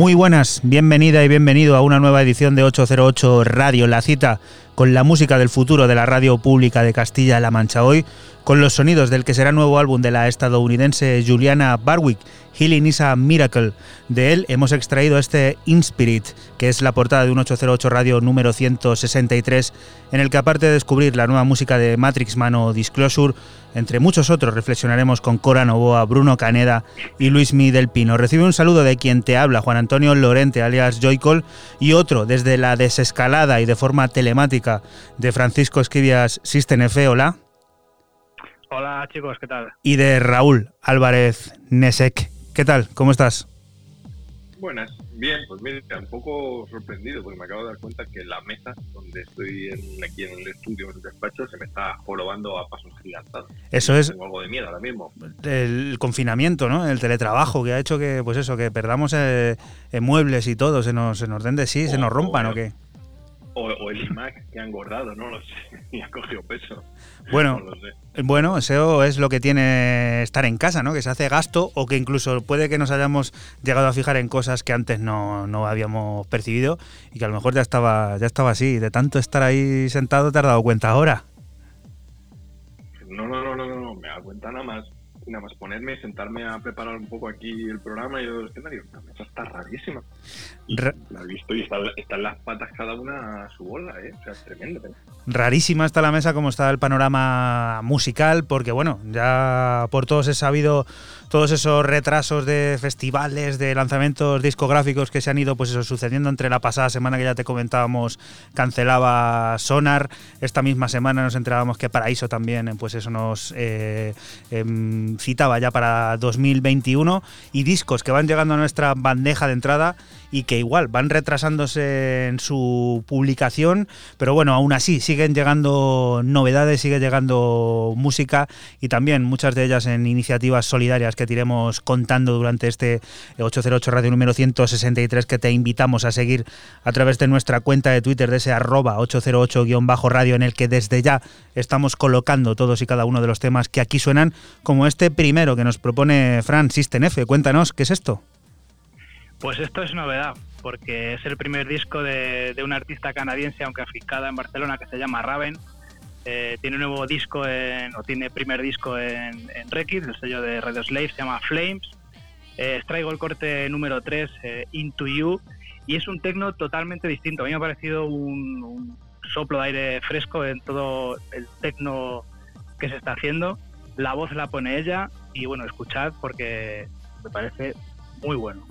Muy buenas, bienvenida y bienvenido a una nueva edición de 808 Radio, la cita con la música del futuro de la radio pública de Castilla-La Mancha hoy, con los sonidos del que será nuevo álbum de la estadounidense Juliana Barwick, Healing is a Miracle. De él hemos extraído este Inspirit, que es la portada de un 808 Radio número 163, en el que aparte de descubrir la nueva música de Matrix Mano Disclosure, entre muchos otros reflexionaremos con Cora Novoa, Bruno Caneda y Luis Mi del Pino. Recibe un saludo de quien te habla, Juan Antonio Lorente, alias Joycol, y otro desde la desescalada y de forma telemática de Francisco Esquivias System F. Hola. Hola chicos, ¿qué tal? Y de Raúl Álvarez Nesek. ¿Qué tal? ¿Cómo estás? Buenas, bien, pues mira, un poco sorprendido porque me acabo de dar cuenta que la mesa donde estoy aquí en el estudio, en el despacho, se me está jorobando a pasos gigantados. Eso es. Tengo algo de miedo ahora mismo. El confinamiento, ¿no? El teletrabajo que ha hecho que, pues eso, que perdamos eh, eh, muebles y todo, se nos, se nos den de sí, se nos rompan o, qué. O, el iMac que ha engordado, no lo sé, y ha cogido peso. Bueno, bueno, eso es lo que tiene estar en casa, ¿no? Que se hace gasto o que incluso puede que nos hayamos llegado a fijar en cosas que antes no, no habíamos percibido y que a lo mejor ya estaba, ya estaba así. De tanto estar ahí sentado te has dado cuenta ahora. No, no, no, no, no, me da cuenta nada más nada más ponerme, sentarme a preparar un poco aquí el programa y el escenario, la mesa está rarísima. la he visto y están está las patas cada una a su bola, ¿eh? O sea, es tremendo. ¿eh? Rarísima está la mesa como está el panorama musical, porque bueno, ya por todos he sabido todos esos retrasos de festivales, de lanzamientos discográficos que se han ido pues eso, sucediendo entre la pasada semana que ya te comentábamos, cancelaba Sonar, esta misma semana nos enterábamos que Paraíso también pues eso nos eh, em, citaba ya para 2021 y discos que van llegando a nuestra bandeja de entrada y que igual van retrasándose en su publicación, pero bueno, aún así siguen llegando novedades, sigue llegando música y también muchas de ellas en iniciativas solidarias que te iremos contando durante este 808 Radio número 163 que te invitamos a seguir a través de nuestra cuenta de Twitter de ese arroba 808-radio en el que desde ya estamos colocando todos y cada uno de los temas que aquí suenan, como este primero que nos propone Fran System. Cuéntanos, ¿qué es esto? Pues esto es novedad, porque es el primer disco de, de una artista canadiense, aunque afincada en Barcelona, que se llama Raven. Eh, tiene un nuevo disco, en, o tiene primer disco en, en Rekids, el sello de Radio Slave, se llama Flames. Eh, traigo el corte número 3, eh, Into You, y es un tecno totalmente distinto. A mí me ha parecido un, un soplo de aire fresco en todo el tecno que se está haciendo. La voz la pone ella, y bueno, escuchad porque me parece muy bueno.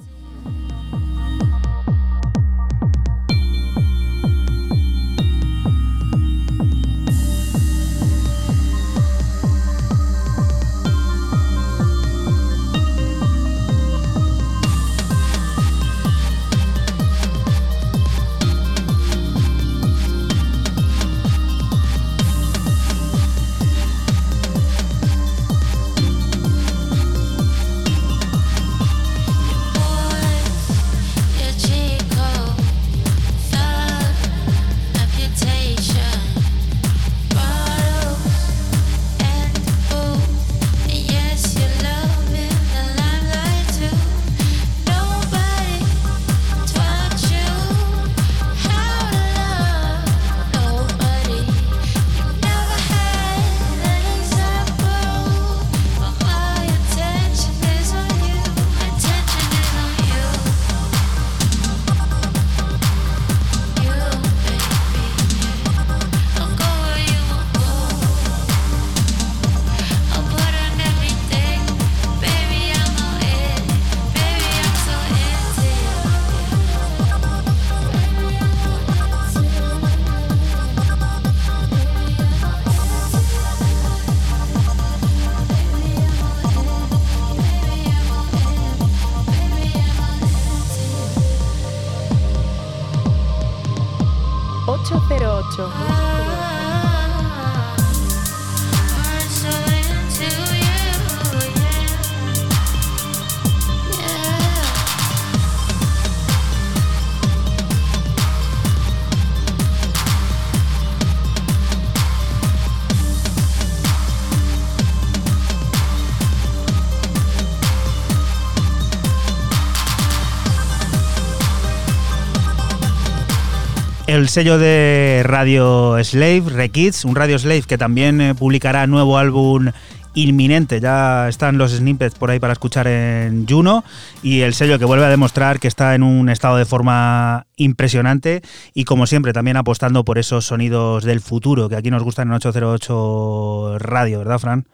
El sello de Radio Slave, Rekids, un Radio Slave que también eh, publicará nuevo álbum inminente. Ya están los snippets por ahí para escuchar en Juno y el sello que vuelve a demostrar que está en un estado de forma impresionante y como siempre también apostando por esos sonidos del futuro que aquí nos gustan en 808 Radio, ¿verdad, Fran?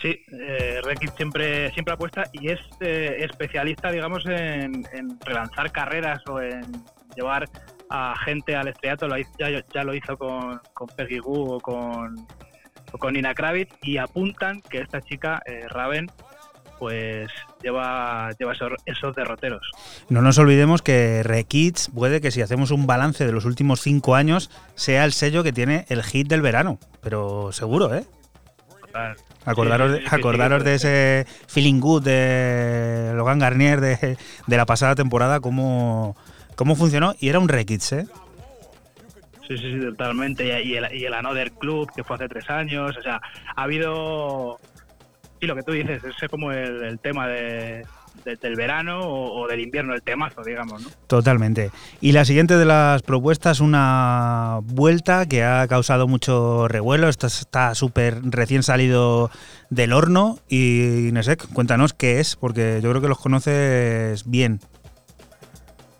Sí, eh, siempre, siempre apuesta y es eh, especialista, digamos, en, relanzar carreras o en llevar a gente al estreato, ya, lo hizo con, con Peggy Goo o con, con Nina Kravitz y apuntan que esta chica, eh, Raven, pues lleva, lleva esos, derroteros. No nos olvidemos que Rekids puede que si hacemos un balance de los últimos cinco años sea el sello que tiene el hit del verano, pero seguro, ¿eh? Acordaros, de, acordaros de ese feeling good de Logan Garnier de, de la pasada temporada, como cómo funcionó y era un Rekits, ¿eh? Sí, sí, sí, totalmente. Y el, y el Another Club, que fue hace tres años. O sea, ha habido. Y lo que tú dices, ese es como el, tema de, del verano o, del invierno, el temazo, digamos. ¿no? Totalmente. Y la siguiente de las propuestas, una vuelta que ha causado mucho revuelo, está súper recién salido del horno y Nesek, cuéntanos qué es, porque yo creo que los conoces bien.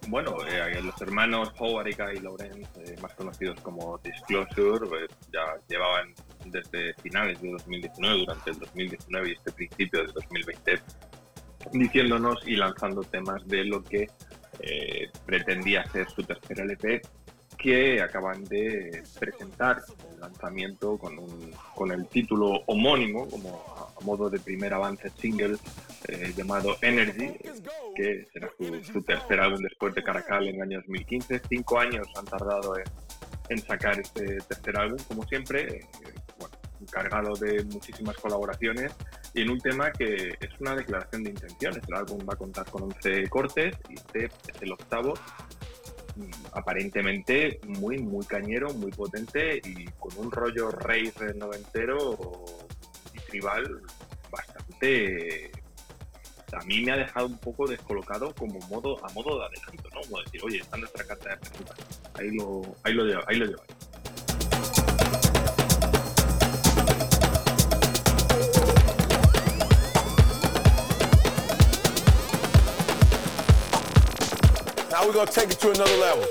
Bueno, eh, los hermanos Howard y Lawrence, eh, más conocidos como Disclosure, pues, ya llevaban desde finales de 2019, durante el 2019 y este principio del 2020, diciéndonos y lanzando temas de lo que eh, pretendía ser su tercer LP, que acaban de presentar el lanzamiento con, un, con el título homónimo, como a, modo de primer avance single, eh, llamado Energy, que será su, tercer álbum después de Caracal en el año 2015. Cinco años han tardado en, sacar este tercer álbum, como siempre, eh, cargado de muchísimas colaboraciones y en un tema que es una declaración de intenciones. El álbum va a contar con 11 cortes y este es el octavo, mm, aparentemente muy, muy cañero, muy potente y con un rollo rave noventero y tribal bastante a mí me ha dejado un poco descolocado como modo a modo de adelanto, ¿no? Como decir, oye, está nuestra carta de presentación. Ahí lo, ahí lo, ahí lo lleváis. Now we're gonna take it to another level.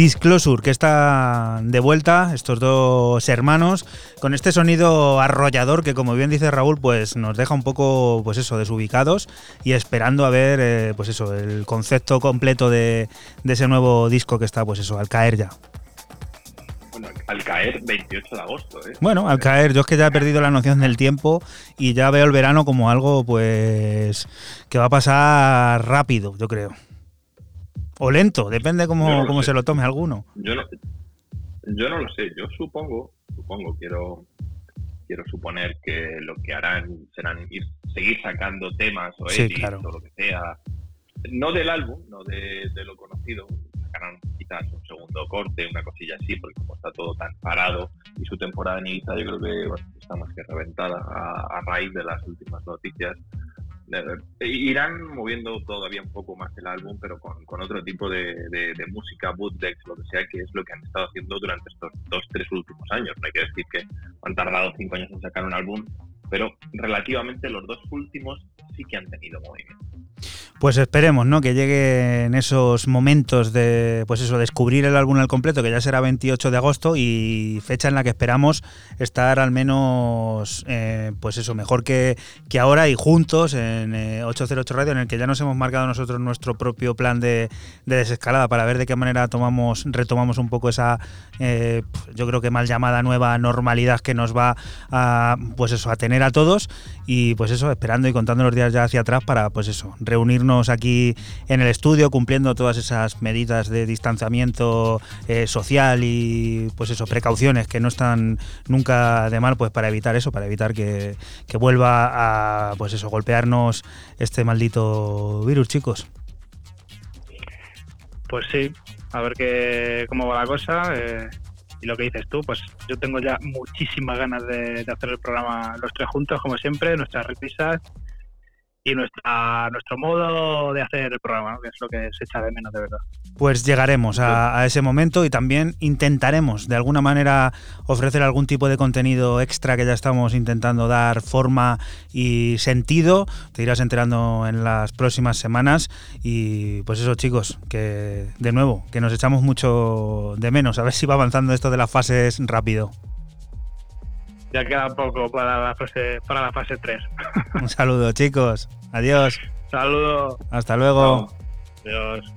Disclosure, que está de vuelta, estos dos hermanos, con este sonido arrollador que, como bien dice Raúl, pues nos deja un poco, pues eso, desubicados y esperando a ver, eh, pues eso, el concepto completo de, ese nuevo disco que está, pues eso, al caer ya. Bueno, al caer 28 de agosto, ¿eh? Bueno, al caer, yo es que ya he perdido la noción del tiempo y ya veo el verano como algo, pues, que va a pasar rápido, yo creo. O lento, depende cómo, se lo tome alguno. Yo no, yo no lo sé, yo supongo, supongo, quiero quiero suponer que lo que harán serán ir, seguir sacando temas o edits o lo que sea, no del álbum, no de, lo conocido, sacarán quizás un segundo corte, una cosilla así, porque como está todo tan parado y su temporada en Ibiza yo creo que está más que reventada a, raíz de las últimas noticias. Irán moviendo todavía un poco más el álbum, pero con, otro tipo de, música, bootlegs, lo que sea, que es lo que han estado haciendo durante estos dos, tres últimos años. No hay que decir que han tardado cinco años en sacar un álbum, pero relativamente los dos últimos sí que han tenido movimiento. Pues esperemos, ¿no? Que lleguen esos momentos de, pues eso, descubrir el álbum al completo, que ya será 28 de agosto y fecha en la que esperamos estar al menos, eh, pues eso, mejor que, que, ahora y juntos en 808 eh, Radio, en el que ya nos hemos marcado nosotros nuestro propio plan de, desescalada para ver de qué manera tomamos, retomamos un poco esa, eh, yo creo que mal llamada nueva normalidad que nos va a, pues eso, a tener a todos y pues eso, esperando y contando los días ya hacia atrás para, pues eso, reunirnos aquí en el estudio cumpliendo todas esas medidas de distanciamiento eh, social y pues eso, precauciones que no están nunca de mal pues para evitar eso, para evitar que, vuelva a pues eso, golpearnos este maldito virus, chicos. Pues sí, a ver qué, cómo va la cosa. Eh, y lo que dices tú, pues yo tengo ya muchísimas ganas de, de, hacer el programa los tres juntos, como siempre, nuestras repisas y nuestra, nuestro modo de hacer el programa, que es lo que se echa de menos de verdad. Pues llegaremos a, ese momento y también intentaremos de alguna manera ofrecer algún tipo de contenido extra que ya estamos intentando dar forma y sentido. Te irás enterando en las próximas semanas y pues eso chicos, que de nuevo, que nos echamos mucho de menos, a ver si va avanzando esto de las fases rápido. Ya queda poco para la fase, para la fase 3. Un saludo, chicos. Adiós. Saludo. Hasta luego. Adiós.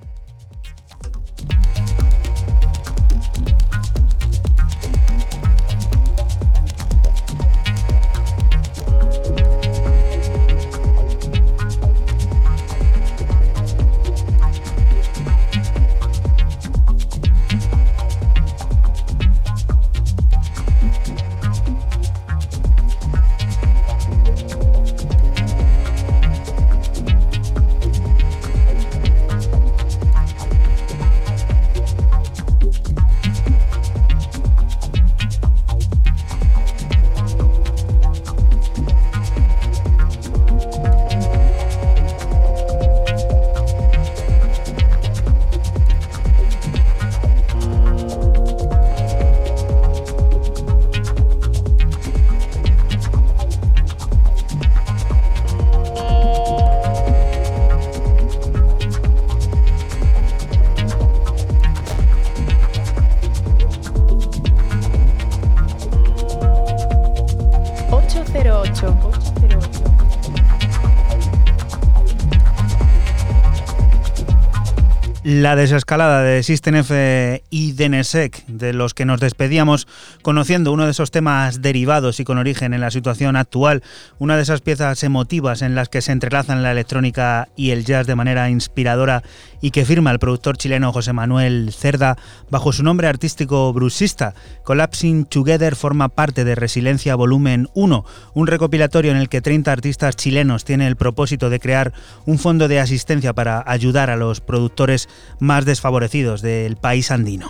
La desescalada de System F y DNSEC, de los que nos despedíamos conociendo uno de esos temas derivados y con origen en la situación actual, una de esas piezas emotivas en las que se entrelazan la electrónica y el jazz de manera inspiradora y que firma el productor chileno José Manuel Cerda bajo su nombre artístico Brusista. Collapsing Together forma parte de Resiliencia Volumen 1, un recopilatorio en el que 30 artistas chilenos tienen el propósito de crear un fondo de asistencia para ayudar a los productores más desfavorecidos del país andino.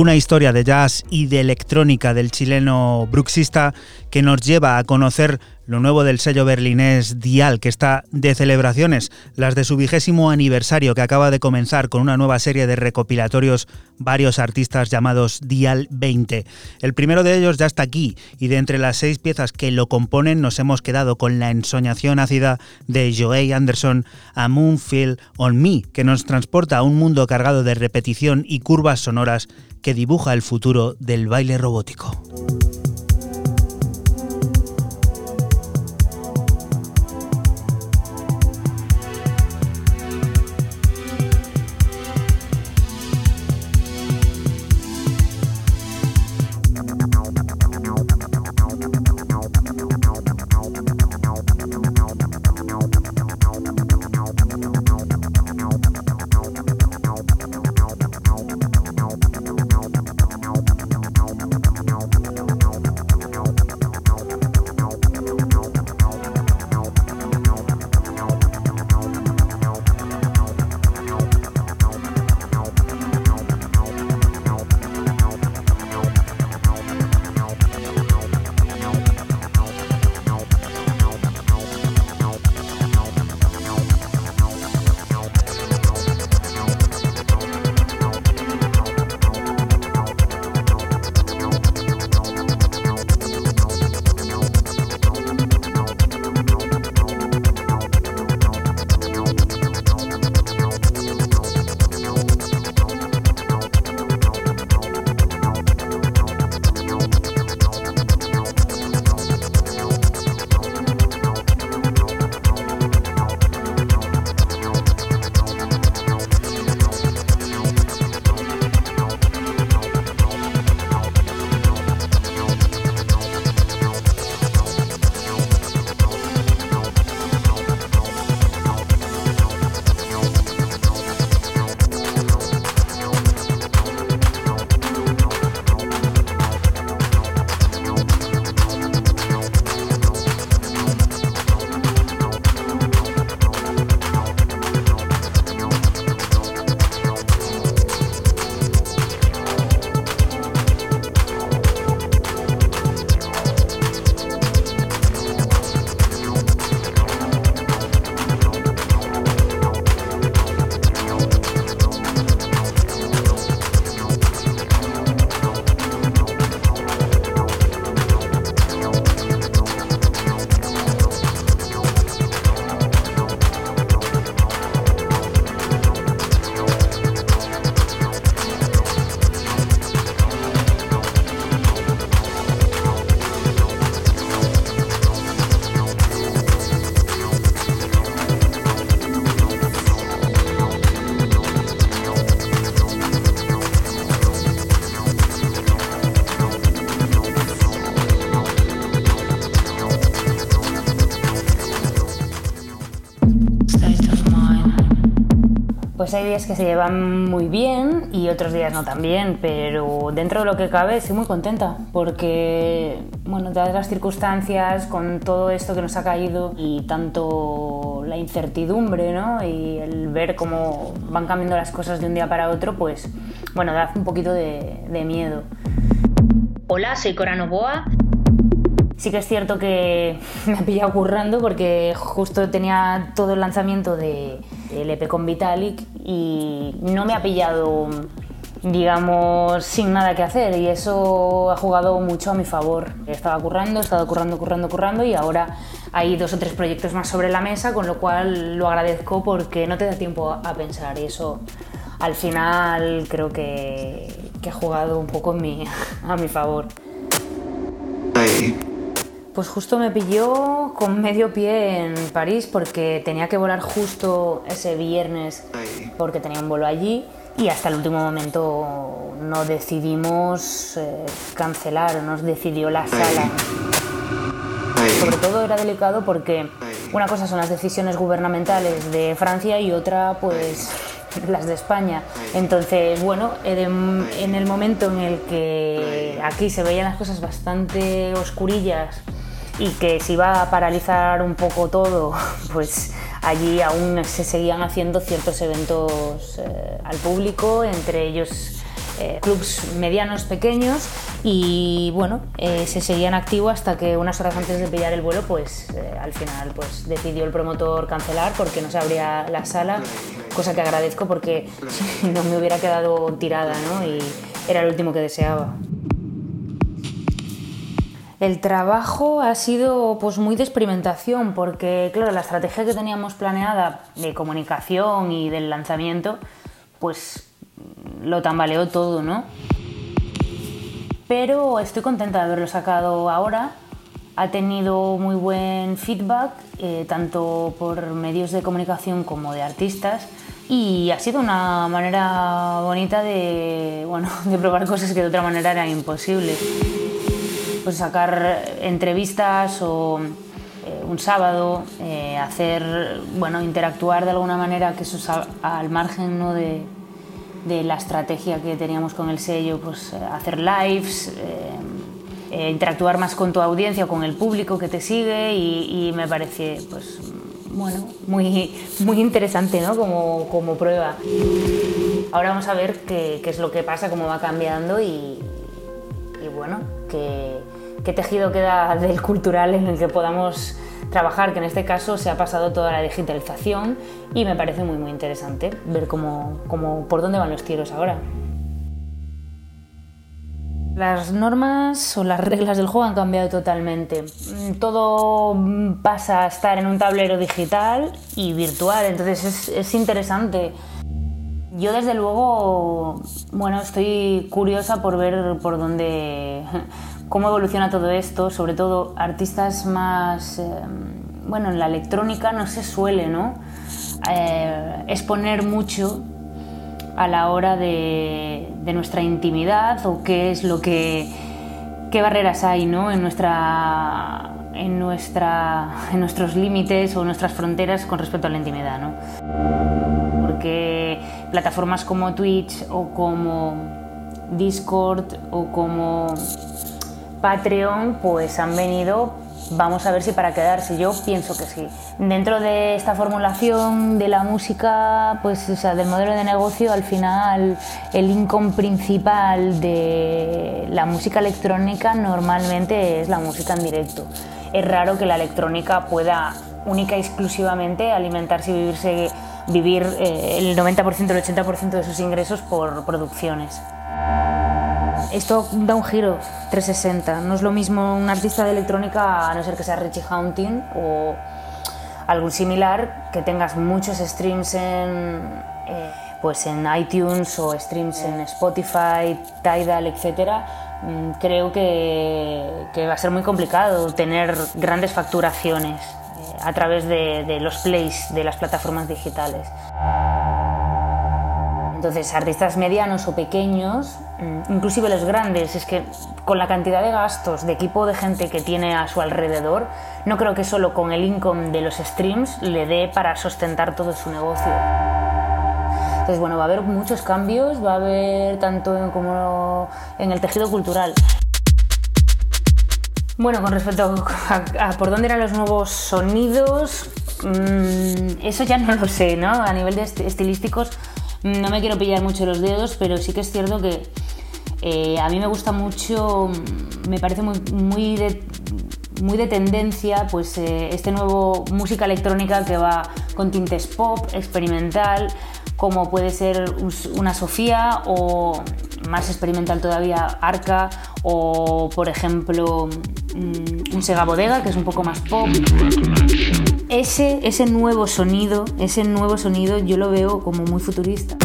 Una historia de jazz y de electrónica del chileno bruxista que nos lleva a conocer lo nuevo del sello berlinés Dial, que está de celebraciones, las de su vigésimo aniversario que acaba de comenzar con una nueva serie de recopilatorios, varios artistas llamados Dial 20. El primero de ellos ya está aquí y de entre las seis piezas que lo componen nos hemos quedado con la ensoñación ácida de Joey Anderson a Moonfield on Me, que nos transporta a un mundo cargado de repetición y curvas sonoras que dibuja el futuro del baile robótico. Pues hay días que se llevan muy bien y otros días no tan bien, pero dentro de lo que cabe estoy muy contenta porque, bueno, dadas las circunstancias, con todo esto que nos ha caído y tanto la incertidumbre, ¿no? Y el ver cómo van cambiando las cosas de un día para otro, pues, bueno, da un poquito de, de miedo. Hola, soy Cora Novoa Sí que es cierto que me ha pillado currando porque justo tenía todo el lanzamiento de el EP con Vitalik y no me ha pillado digamos sin nada que hacer y eso ha jugado mucho a mi favor. Estaba currando, he estado currando, currando, currando y ahora hay dos o tres proyectos más sobre la mesa, con lo cual lo agradezco porque no te da tiempo a pensar y eso al final creo que, que ha jugado un poco mi, a mi favor. Pues justo me pilló con medio pie en París porque tenía que volar justo ese viernes porque tenía un vuelo allí y hasta el último momento no decidimos eh, cancelar, nos decidió la sala. Sobre todo era delicado porque una cosa son las decisiones gubernamentales de Francia y otra pues las de España. Entonces, bueno, en el momento en el que aquí se veían las cosas bastante oscurillas y que se iba a paralizar un poco todo, pues allí aún se seguían haciendo ciertos eventos eh, al público, entre ellos eh, clubs medianos, pequeños, y bueno, eh, se seguían activos hasta que unas horas antes de pillar el vuelo, pues al final pues, decidió el promotor cancelar porque no se abría la sala, cosa que agradezco porque no me hubiera quedado tirada ¿no? y era el último que deseaba. El trabajo ha sido pues muy de experimentación porque claro, la estrategia que teníamos planeada de comunicación y del lanzamiento pues lo tambaleó todo, ¿no? Pero estoy contenta de haberlo sacado ahora. Ha tenido muy buen feedback, eh, tanto por medios de comunicación como de artistas, y ha sido una manera bonita de, bueno, de probar cosas que de otra manera eran imposibles pues sacar entrevistas o eh, un sábado, eh, hacer, bueno, interactuar de alguna manera, que eso es al, margen ¿no? de, de, la estrategia que teníamos con el sello, pues eh, hacer lives, interactuar más con tu audiencia, con el público que te sigue y, me parece, pues, bueno, muy, muy interesante ¿no? como, como prueba. Ahora vamos a ver qué, qué, es lo que pasa, cómo va cambiando y, y bueno, que qué tejido queda del cultural en el que podamos trabajar, que en este caso se ha pasado toda la digitalización y me parece muy muy interesante ver cómo, cómo, por dónde van los tiros ahora. Las normas o las reglas del juego han cambiado totalmente. Todo pasa a estar en un tablero digital y virtual, entonces es, es interesante. Yo desde luego, bueno, estoy curiosa por ver por dónde, cómo evoluciona todo esto, sobre todo artistas más, eh, bueno, en la electrónica no se suele, ¿no? Eh, exponer mucho a la hora de, nuestra intimidad o qué es lo que, qué barreras hay, ¿no? En nuestra, en nuestra, en nuestros límites o nuestras fronteras con respecto a la intimidad, ¿no? Porque plataformas como Twitch o como Discord o como Patreon pues han venido, vamos a ver si para quedarse, yo pienso que sí. Dentro de esta formulación de la música, pues o sea, del modelo de negocio, al final el income principal de la música electrónica normalmente es la música en directo. Es raro que la electrónica pueda única y exclusivamente alimentarse y vivirse, vivir eh, el 90%, el 80% de sus ingresos por producciones esto da un giro 360. No es lo mismo un artista de electrónica, a no ser que sea Richie Haunting o algún similar, que tengas muchos streams en, eh, pues en iTunes o streams en Spotify, Tidal, etc. Mm, creo que, que, va a ser muy complicado tener grandes facturaciones eh, a través de, de los plays de las plataformas digitales. Entonces, artistas medianos o pequeños, mm, inclusive los grandes, es que con la cantidad de gastos, de equipo de gente que tiene a su alrededor, no creo que solo con el income de los streams le dé para sustentar todo su negocio. Entonces, bueno, va a haber muchos cambios, va a haber tanto como en el tejido cultural. Bueno, con respecto a, por dónde eran los nuevos sonidos, mm, eso ya no lo sé, ¿no? A nivel de estilísticos no me quiero pillar mucho los dedos, pero sí que es cierto que eh, a mí me gusta mucho, mm, me parece muy, muy, de, muy de tendencia pues, eh, este nuevo música electrónica que va con tintes pop, experimental, como puede ser una Sofía o más experimental todavía Arca o por ejemplo mm, un Sega Bodega que es un poco más pop. Ese, ese nuevo sonido, ese nuevo sonido yo lo veo como muy futurista.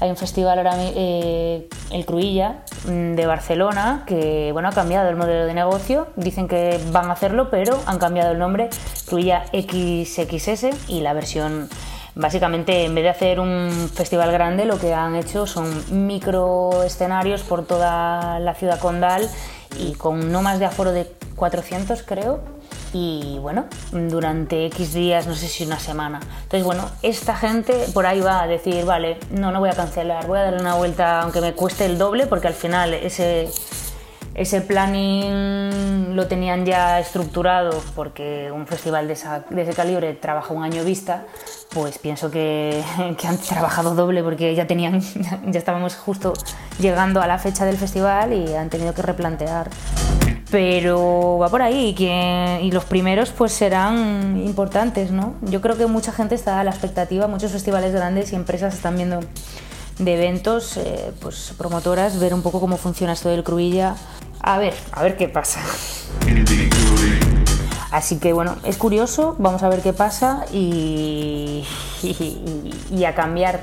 Hay un festival ahora, eh, el Cruilla, mm, de Barcelona, que bueno, ha cambiado el modelo de negocio. Dicen que van a hacerlo, pero han cambiado el nombre, Cruilla XXS, y la versión Básicamente, en vez de hacer un festival grande, lo que han hecho son micro escenarios por toda la ciudad condal y con no más de aforo de 400, creo. Y bueno, durante X días, no sé si una semana. Entonces, bueno, esta gente por ahí va a decir, vale, no, no voy a cancelar, voy a darle una vuelta aunque me cueste el doble, porque al final ese ese planning lo tenían ya estructurado porque un festival de, ese calibre trabaja un año vista, pues pienso que, han trabajado doble porque ya tenían, ya estábamos justo llegando a la fecha del festival y han tenido que replantear. Pero va por ahí y los primeros pues serán importantes, ¿no? Yo creo que mucha gente está a la expectativa, muchos festivales grandes y empresas están viendo de eventos, eh, pues promotoras, ver un poco cómo funciona esto del Cruilla a ver, a ver qué pasa. Así que bueno, es curioso, vamos a ver qué pasa y, y, a cambiar.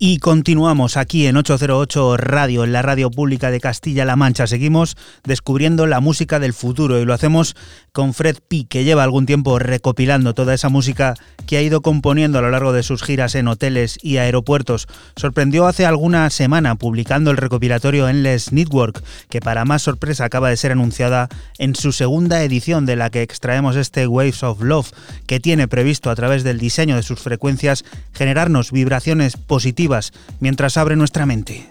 Y continuamos aquí en 808 Radio, en la radio pública de Castilla-La Mancha. Seguimos descubriendo la música del futuro y lo hacemos con Fred P, que lleva algún tiempo recopilando toda esa música que ha ido componiendo a lo largo de sus giras en hoteles y aeropuertos. Sorprendió hace alguna semana publicando el recopilatorio Endless Network, que para más sorpresa acaba de ser anunciada en su segunda edición de la que extraemos este Waves of Love, que tiene previsto a través del diseño de sus frecuencias generarnos vibraciones positivas mientras abre nuestra mente.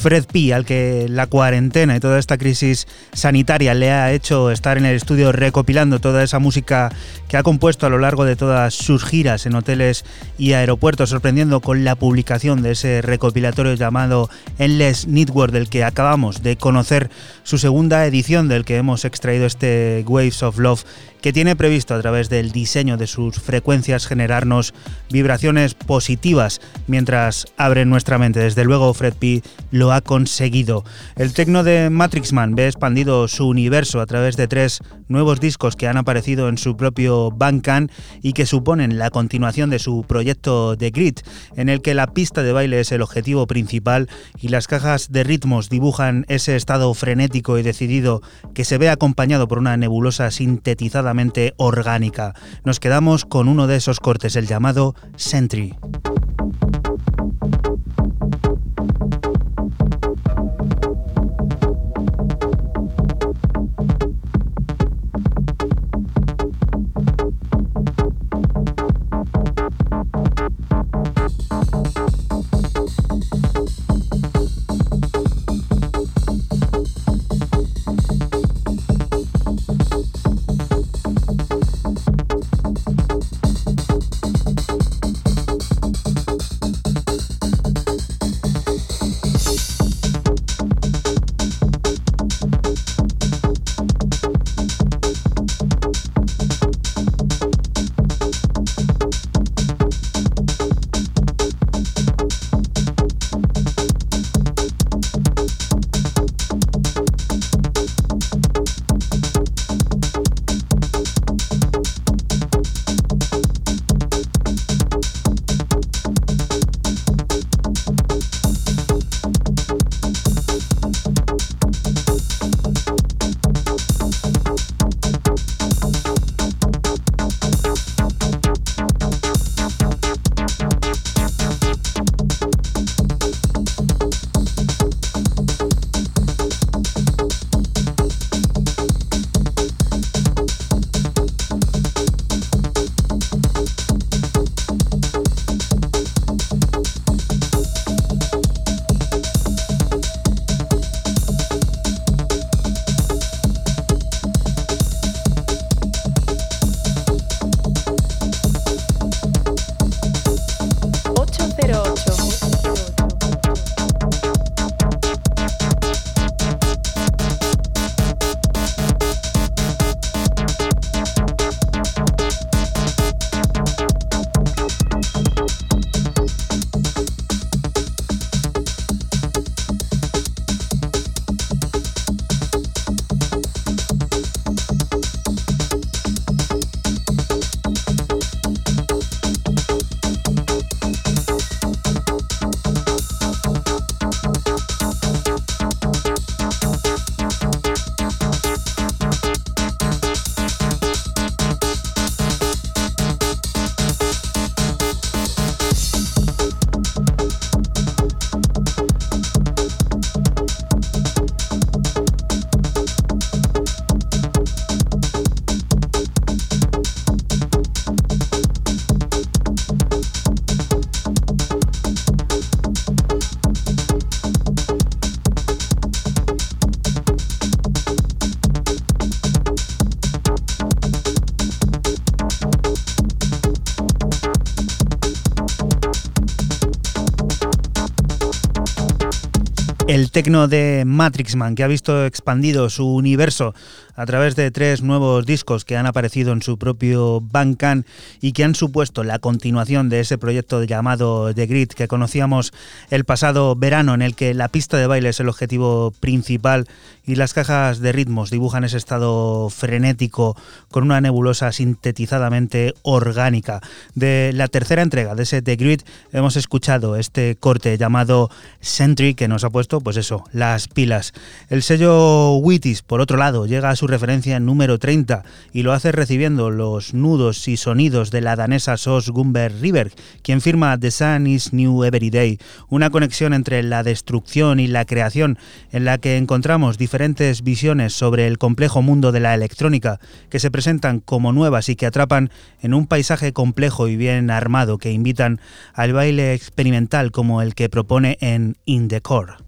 Fred P, al que la cuarentena y toda esta crisis sanitaria le ha hecho estar en el estudio recopilando toda esa música que ha compuesto a lo largo de todas sus giras en hoteles y aeropuertos, sorprendiendo con la publicación de ese recopilatorio llamado Endless Network, del que acabamos de conocer su segunda edición, del que hemos extraído este Waves of Love que tiene previsto a través del diseño de sus frecuencias generarnos vibraciones positivas mientras abre nuestra mente. Desde luego Fred P lo ha conseguido. El tecno de Matrixman ve expandido su universo a través de tres nuevos discos que han aparecido en su propio Bandcamp y que suponen la continuación de su proyecto The Grid, en el que la pista de baile es el objetivo principal y las cajas de ritmos dibujan ese estado frenético y decidido que se ve acompañado por una nebulosa sintetizada orgánica. Nos quedamos con uno de esos cortes, el llamado Sentry. Tecno de Matrixman, que ha visto expandido su universo a través de tres nuevos discos que han aparecido en su propio Bandcamp y que han supuesto la continuación de ese proyecto llamado The Grid que conocíamos el pasado verano, en el que la pista de baile es el objetivo principal y las cajas de ritmos dibujan ese estado frenético con una nebulosa sintetizadamente orgánica. De la tercera entrega de ese The Grid hemos escuchado este corte llamado Sentry que nos ha puesto pues eso, las pilas. El sello Wittis, por otro lado, llega a su referencia número 30 y lo hace recibiendo los nudos y sonidos de la danesa Sos Gumber River, quien firma The Sun is New Every Day, una conexión entre la destrucción y la creación en la que encontramos diferentes visiones sobre el complejo mundo de la electrónica que se presentan como nuevas y que atrapan en un paisaje complejo y bien armado que invitan al baile experimental como el que propone en In the Core.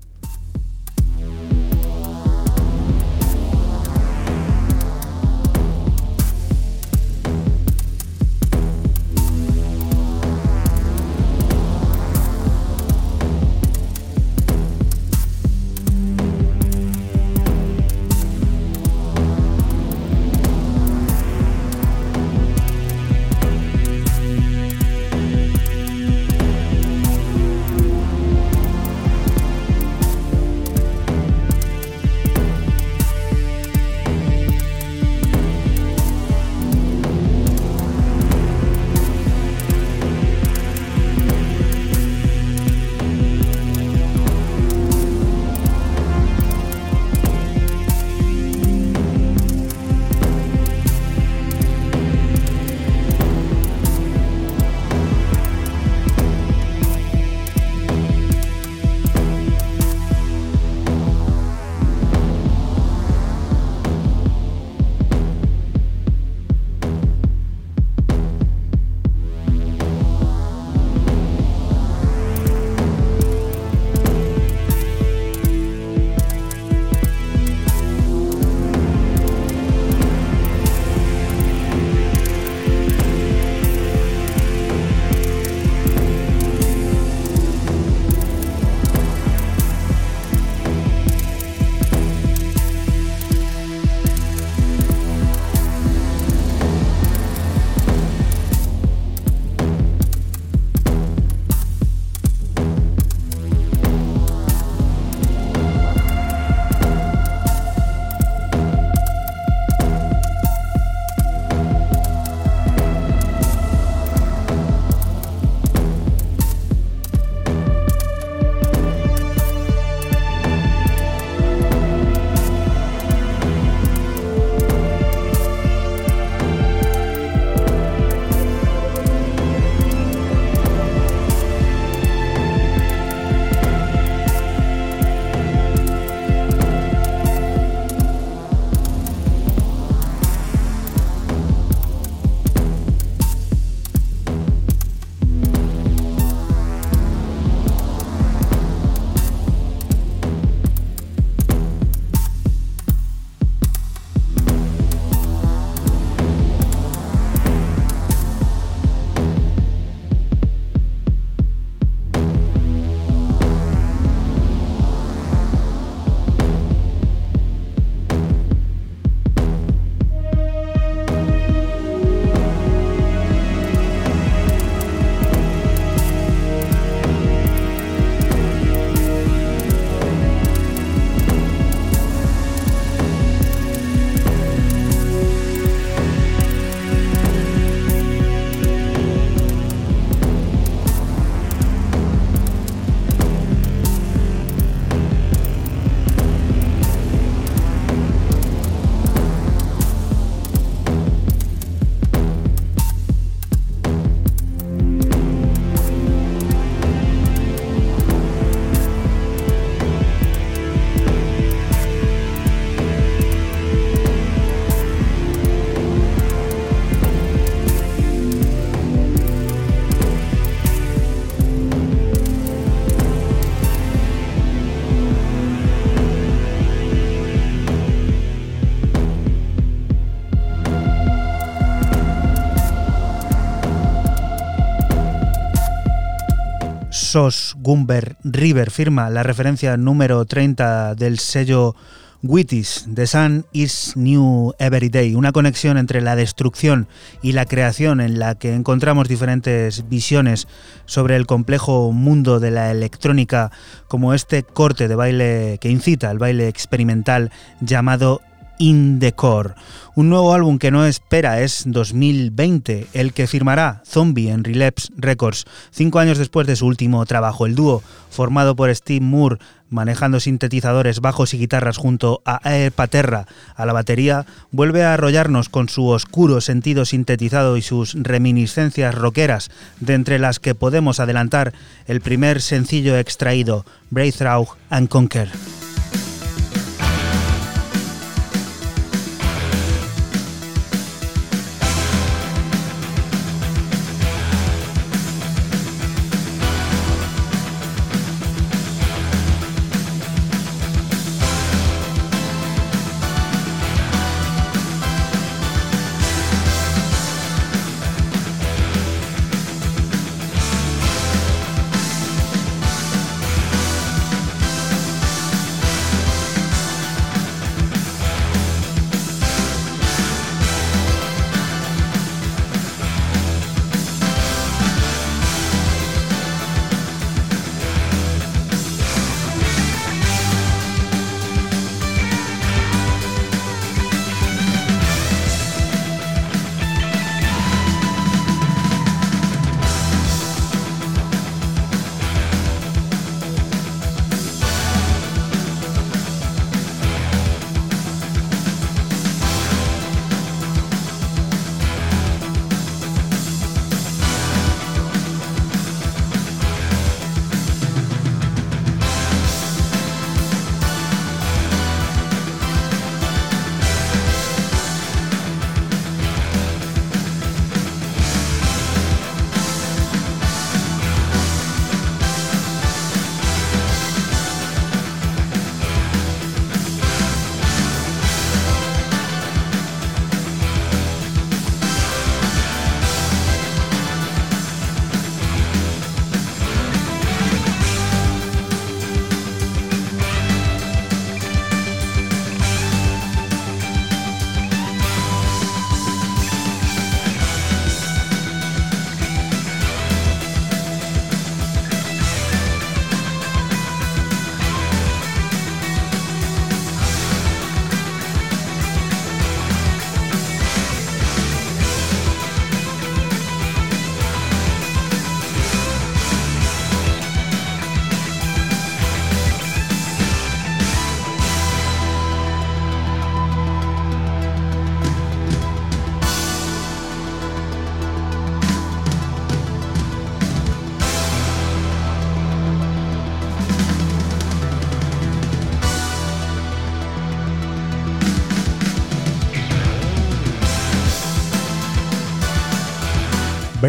Sos Gumber River firma la referencia número 30 del sello Wittis, The Sun is New Every Day, una conexión entre la destrucción y la creación en la que encontramos diferentes visiones sobre el complejo mundo de la electrónica, como este corte de baile que incita al baile experimental llamado In the Core. Un nuevo álbum que no espera es 2020, el que firmará Zombie en Relapse Records, cinco años después de su último trabajo. El dúo, formado por Steve Moore, manejando sintetizadores, bajos y guitarras junto a Air Paterra a la batería, vuelve a arrollarnos con su oscuro sentido sintetizado y sus reminiscencias rockeras, de entre las que podemos adelantar el primer sencillo extraído, Breakthrough and Conquer.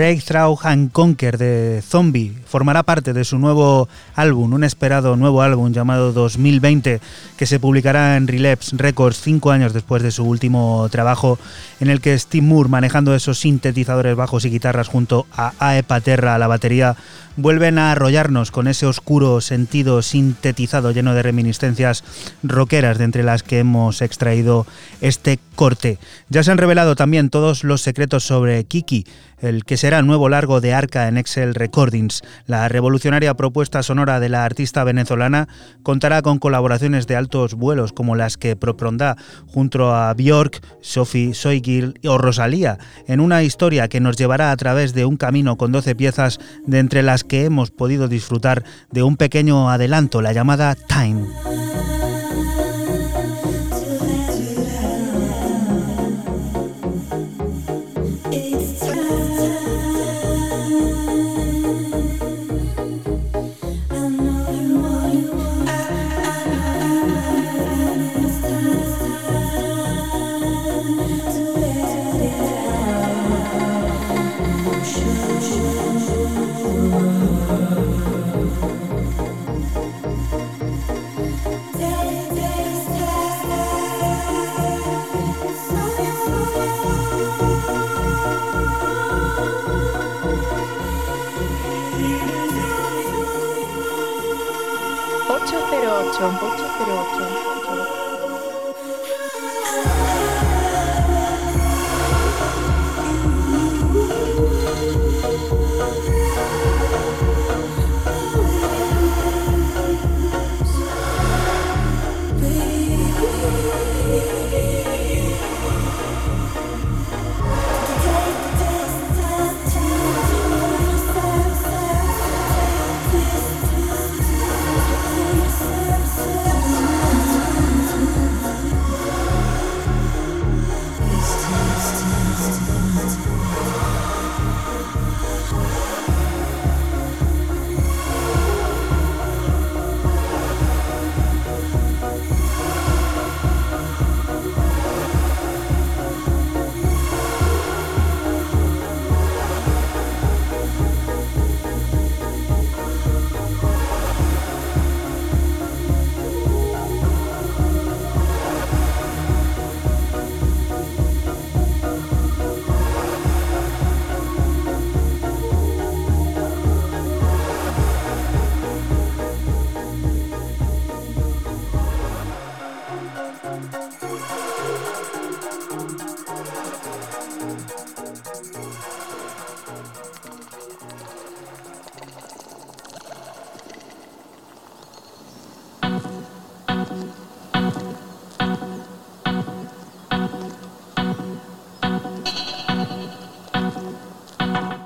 Breakthrough and Conquer de Zombie formará parte de su nuevo álbum, un esperado nuevo álbum llamado 2020, que se publicará en Relapse Records cinco años después de su último trabajo, en el que Steve Moore, manejando esos sintetizadores bajos y guitarras junto a Ae Paterra a la batería, vuelven a arrollarnos con ese oscuro sentido sintetizado lleno de reminiscencias rockeras de entre las que hemos extraído este corte. Ya se han revelado también todos los secretos sobre Kiki, el que será nuevo largo de Arca en Excel Recordings. La revolucionaria propuesta sonora de la artista venezolana contará con colaboraciones de altos vuelos como las que propondrá junto a Björk, Sophie Soigil o Rosalía, en una historia que nos llevará a través de un camino con 12 piezas de entre las que hemos podido disfrutar de un pequeño adelanto, la llamada Time.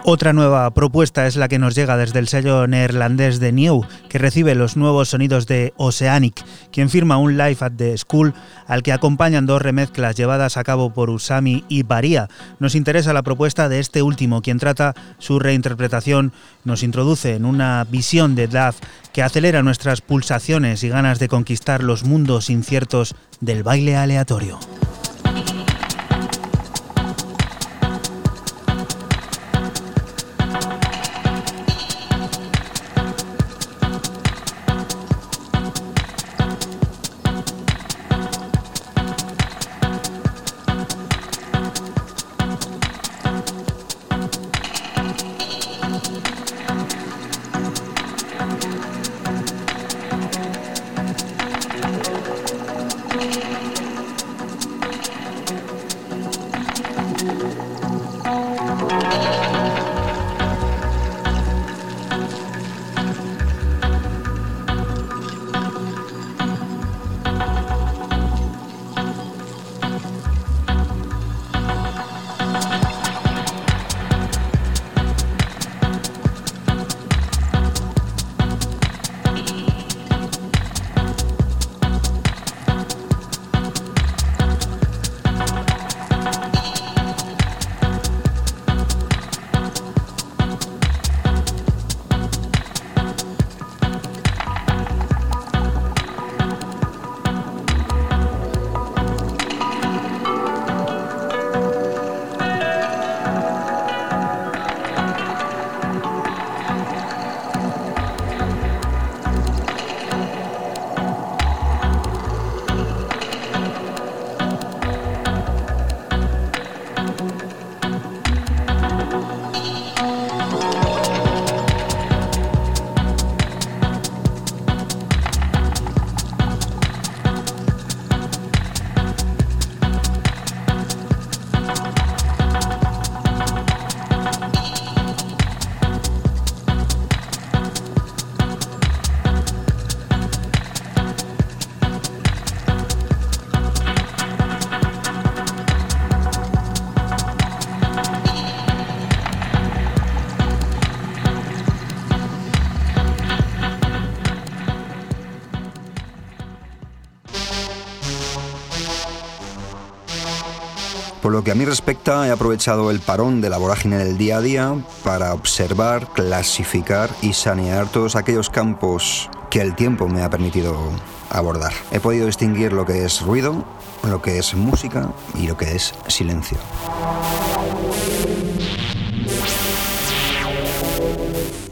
Otra nueva propuesta es la que nos llega desde el sello neerlandés de New, que recibe los nuevos sonidos de Oceanic, quien firma un live at the school al que acompañan dos remezclas llevadas a cabo por Usami y Baria. Nos interesa la propuesta de este último, quien trata su reinterpretación, nos introduce en una visión de Duff que acelera nuestras pulsaciones y ganas de conquistar los mundos inciertos del baile aleatorio. A mí respecta, he aprovechado el parón de la vorágine del día a día para observar, clasificar y sanear todos aquellos campos que el tiempo me ha permitido abordar. He podido distinguir lo que es ruido, lo que es música y lo que es silencio.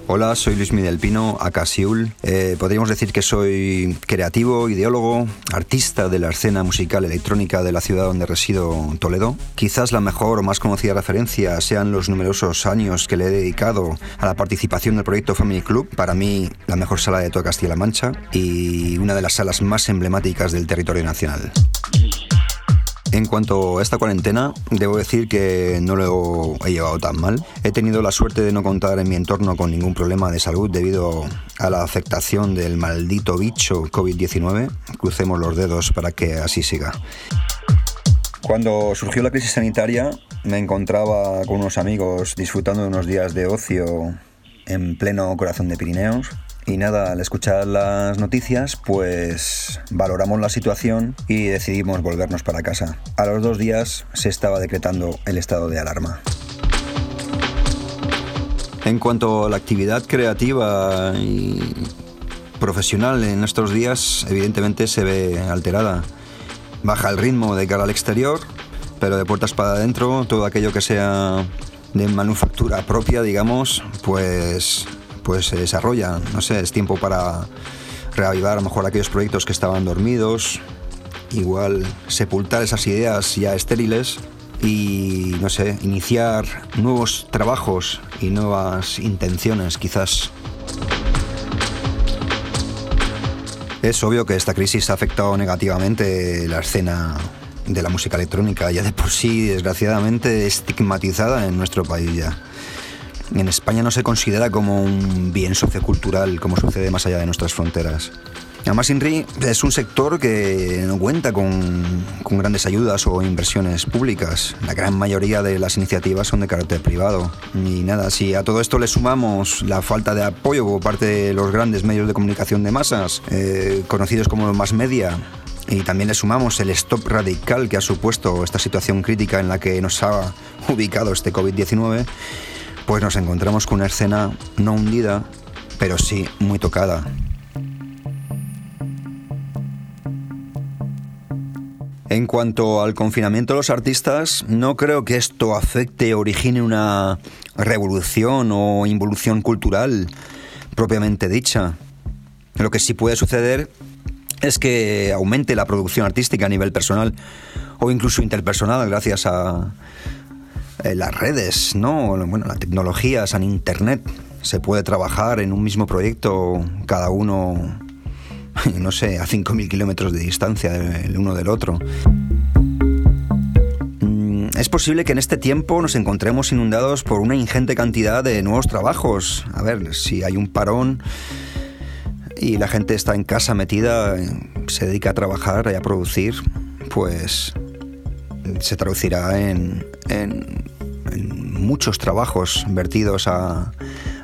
Hola, soy Luis Miguel Pino, Acasiul. Eh, podríamos decir que soy creativo, ideólogo, artista de la escena musical electrónica de la ciudad donde resido, Toledo. Quizás la mejor o más conocida referencia sean los numerosos años que le he dedicado a la participación del proyecto Family Club, para mí la mejor sala de toda Castilla-La Mancha y una de las salas más emblemáticas del territorio nacional. En cuanto a esta cuarentena, debo decir que no lo he llevado tan mal. He tenido la suerte de no contar en mi entorno con ningún problema de salud debido a la afectación del maldito bicho COVID-19. Crucemos los dedos para que así siga. Cuando surgió la crisis sanitaria, me encontraba con unos amigos disfrutando de unos días de ocio en pleno corazón de Pirineos y nada, al escuchar las noticias, pues valoramos la situación y decidimos volvernos para casa. A los dos días se estaba decretando el estado de alarma. En cuanto a la actividad creativa y profesional en estos días, evidentemente se ve alterada. Baja el ritmo de cara al exterior, pero de puertas para adentro, todo aquello que sea de manufactura propia, digamos, pues pues se desarrolla. No sé, es tiempo para reavivar a lo mejor aquellos proyectos que estaban dormidos, igual sepultar esas ideas ya estériles y, no sé, iniciar nuevos trabajos y nuevas intenciones quizás. Es obvio que esta crisis ha afectado negativamente la escena de la música electrónica, ya de por sí desgraciadamente estigmatizada en nuestro país ya en España no se considera como un bien sociocultural como sucede más allá de nuestras fronteras. Además, INRI es un sector que no cuenta con, con, grandes ayudas o inversiones públicas. La gran mayoría de las iniciativas son de carácter privado. Y nada, si a todo esto le sumamos la falta de apoyo por parte de los grandes medios de comunicación de masas, eh, conocidos como los más media, y también le sumamos el stop radical que ha supuesto esta situación crítica en la que nos ha ubicado este COVID-19, pues nos encontramos con una escena no hundida, pero sí muy tocada. En cuanto al confinamiento de los artistas, no creo que esto afecte o origine una revolución o involución cultural propiamente dicha. Lo que sí puede suceder es que aumente la producción artística a nivel personal o incluso interpersonal gracias a, eh, las redes, ¿no? Bueno, la tecnología, en Internet. Se puede trabajar en un mismo proyecto, cada uno, no sé, a 5.000 kilómetros de distancia el uno del otro. Mm, es posible que en este tiempo nos encontremos inundados por una ingente cantidad de nuevos trabajos. A ver, si hay un parón y la gente está en casa metida, se dedica a trabajar y a producir, pues se traducirá en, muchos trabajos vertidos a,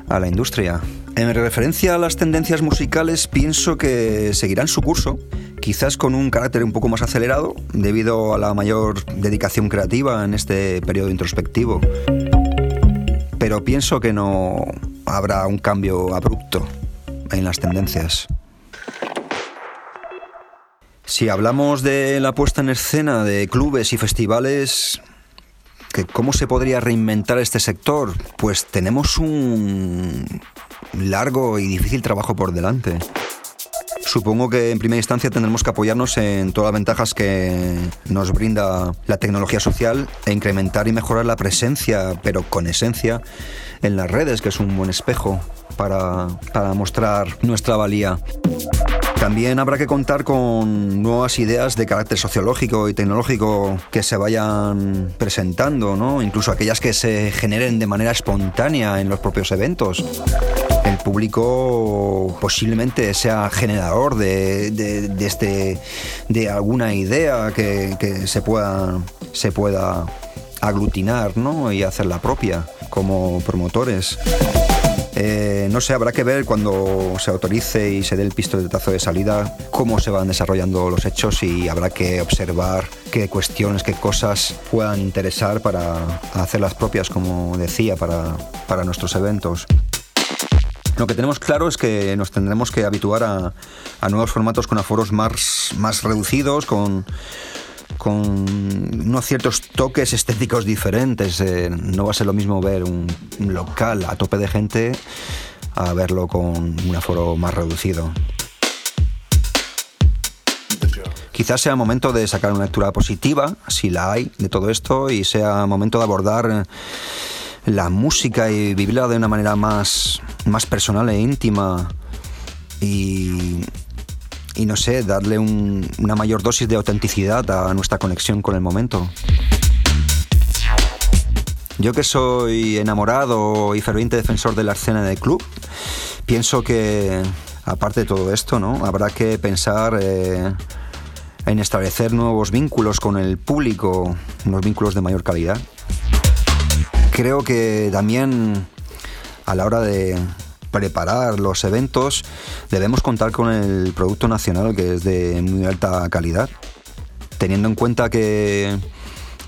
la industria. En referencia a las tendencias musicales, pienso que seguirán su curso, quizás con un carácter un poco más acelerado, debido a la mayor dedicación creativa en este periodo introspectivo. Pero pienso que no habrá un cambio abrupto en las tendencias. Si hablamos de la puesta en escena de clubes y festivales, ¿cómo se podría reinventar este sector? Pues tenemos un largo y difícil trabajo por delante. Supongo que en primera instancia tendremos que apoyarnos en todas las ventajas que nos brinda la tecnología social e incrementar y mejorar la presencia, pero con esencia, en las redes, que es un buen espejo para, para mostrar nuestra valía. También habrá que contar con nuevas ideas de carácter sociológico y tecnológico que se vayan presentando, ¿no? incluso aquellas que se generen de manera espontánea en los propios eventos. El público posiblemente sea generador de, este, de alguna idea que, se, pueda, se pueda aglutinar ¿no? y hacerla propia como promotores. Eh, no sé, habrá que ver cuando se autorice y se dé el pistoletazo de salida cómo se van desarrollando los hechos y habrá que observar qué cuestiones, qué cosas puedan interesar para hacerlas propias, como decía, para, para nuestros eventos. Lo que tenemos claro es que nos tendremos que habituar a, a nuevos formatos con aforos más, más reducidos, con con unos ciertos toques estéticos diferentes. Eh, no va a ser lo mismo ver un, local a tope de gente a verlo con un aforo más reducido. Quizás sea momento de sacar una lectura positiva, si la hay, de todo esto, y sea momento de abordar la música y vivirla de una manera más, más personal e íntima y, y no sé, darle una mayor dosis de autenticidad a nuestra conexión con el momento. Yo que soy enamorado y ferviente defensor de la escena del club, pienso que, aparte de todo esto, ¿no? habrá que pensar eh, en establecer nuevos vínculos con el público, unos vínculos de mayor calidad. Creo que también a la hora de preparar los eventos debemos contar con el producto nacional que es de muy alta calidad, teniendo en cuenta que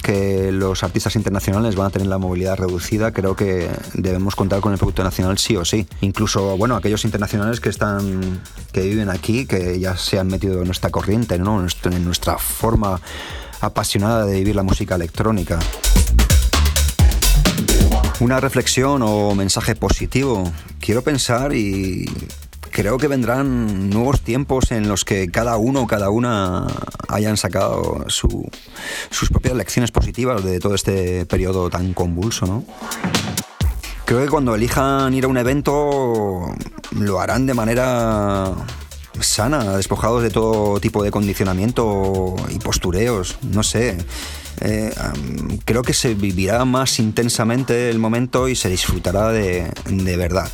que los artistas internacionales van a tener la movilidad reducida, creo que debemos contar con el producto nacional sí o sí. Incluso, bueno, aquellos internacionales que están, que viven aquí, que ya se han metido en nuestra corriente. En nuestra forma apasionada de vivir la música electrónica. Una reflexión o mensaje positivo. Quiero pensar y creo que vendrán nuevos tiempos en los que cada uno o cada una hayan sacado sus propias lecciones positivas de todo este periodo tan convulso, ¿no? Creo que cuando elijan ir a un evento lo harán de manera sana, despojados de todo tipo de condicionamiento y postureos, no sé. Eh, creo que se vivirá más intensamente el momento y se disfrutará de, de verdad.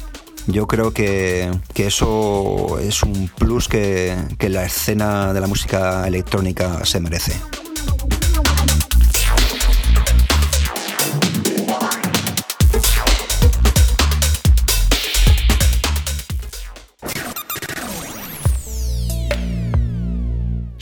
Yo creo que, eso es un plus que, que la escena de la música electrónica se merece.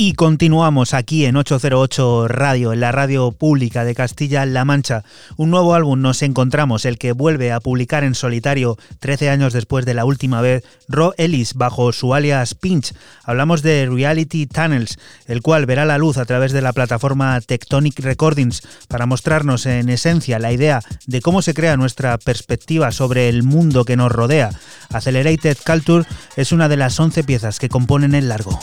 Y continuamos aquí en 808 Radio, en la radio pública de Castilla-La Mancha. Un nuevo álbum nos encontramos, el que vuelve a publicar en solitario 13 años después de la última vez, Ro Ellis, bajo su alias Pinch. Hablamos de Reality Tunnels, el cual verá la luz a través de la plataforma Tectonic Recordings para mostrarnos en esencia la idea de cómo se crea nuestra perspectiva sobre el mundo que nos rodea. Accelerated Culture es una de las 11 piezas que componen el largo.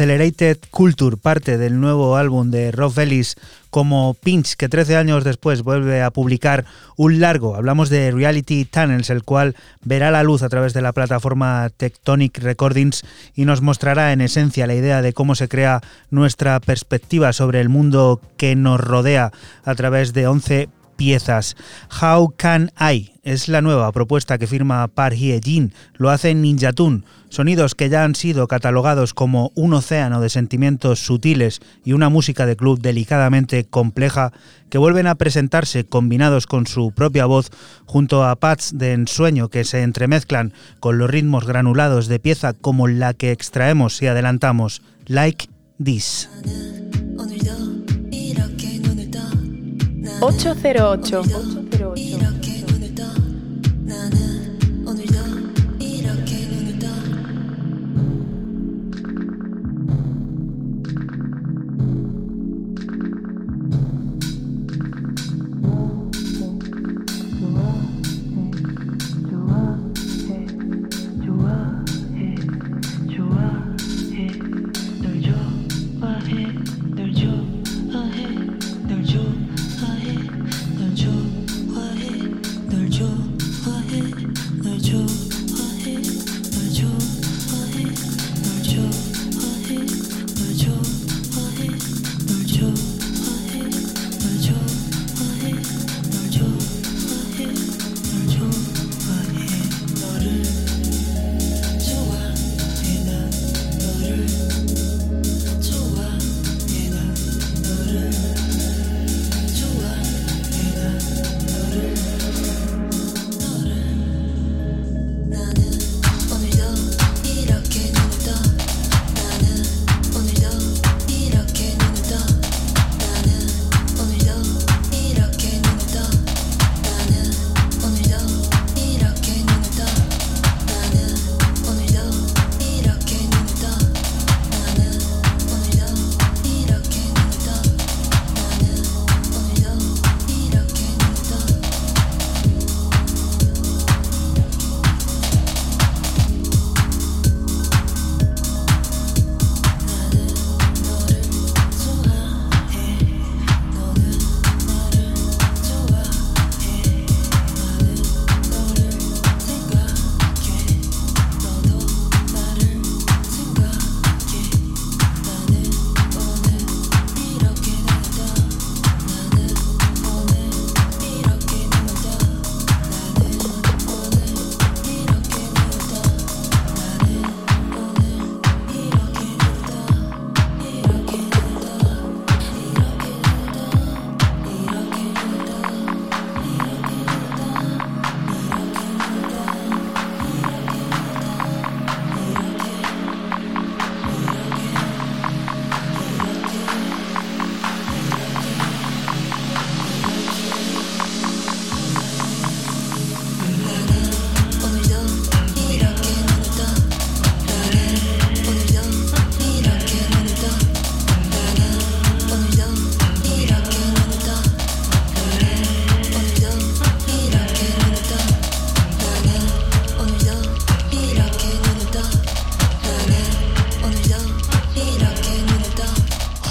Accelerated Culture, parte del nuevo álbum de Rob Ellis como Pinch, que 13 años después vuelve a publicar un largo. Hablamos de Reality Tunnels, el cual verá la luz a través de la plataforma Tectonic Recordings y nos mostrará en esencia la idea de cómo se crea nuestra perspectiva sobre el mundo que nos rodea a través de 11 piezas. How Can I es la nueva propuesta que firma Par Hye Jin, lo hace Ninja Tune, sonidos que ya han sido catalogados como un océano de sentimientos sutiles y una música de club delicadamente compleja que vuelven a presentarse combinados con su propia voz junto a pads de ensueño que se entremezclan con los ritmos granulados de pieza como la que extraemos y adelantamos, like this. 808. 808.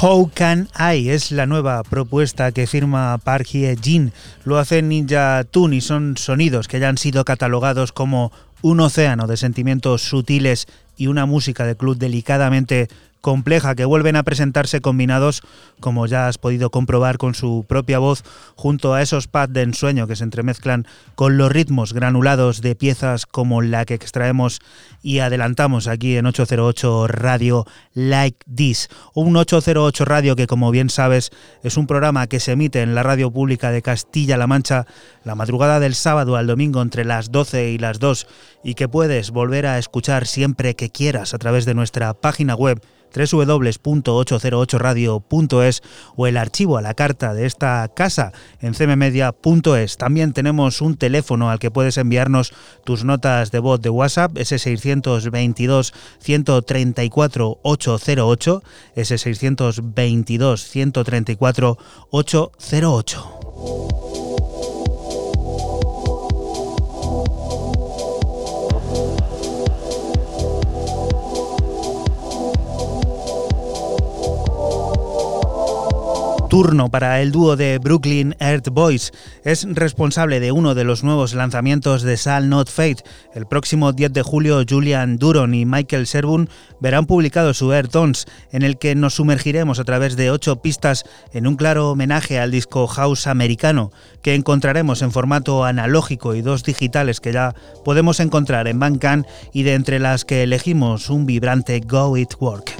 How Can I es la nueva propuesta que firma Park Hye Jin. Lo hace Ninja Tune y son sonidos que ya han sido catalogados como un océano de sentimientos sutiles y una música de club delicadamente compleja que vuelven a presentarse combinados, como ya has podido comprobar con su propia voz, junto a esos pads de ensueño que se entremezclan con los ritmos granulados de piezas como la que extraemos y adelantamos aquí en 808 Radio Like This. Un 808 Radio que, como bien sabes, es un programa que se emite en la radio pública de Castilla-La Mancha la madrugada del sábado al domingo entre las 12 y las 2 y que puedes volver a escuchar siempre que quieras a través de nuestra página web www.808radio.es o el archivo a la carta de esta casa en cmmedia.es. También tenemos un teléfono al que puedes enviarnos tus notas de voz de WhatsApp, ese 622 134 808, ese 622 134 808. Turno para el dúo de Brooklyn Earth Boys. Es responsable de uno de los nuevos lanzamientos de Sal Not Fate. El próximo 10 de julio, Julian Duron y Michael Serbun verán publicado su Air Tones, en el que nos sumergiremos a través de ocho pistas en un claro homenaje al disco house americano, que encontraremos en formato analógico y dos digitales que ya podemos encontrar en Bandcamp y de entre las que elegimos un vibrante Go It Work.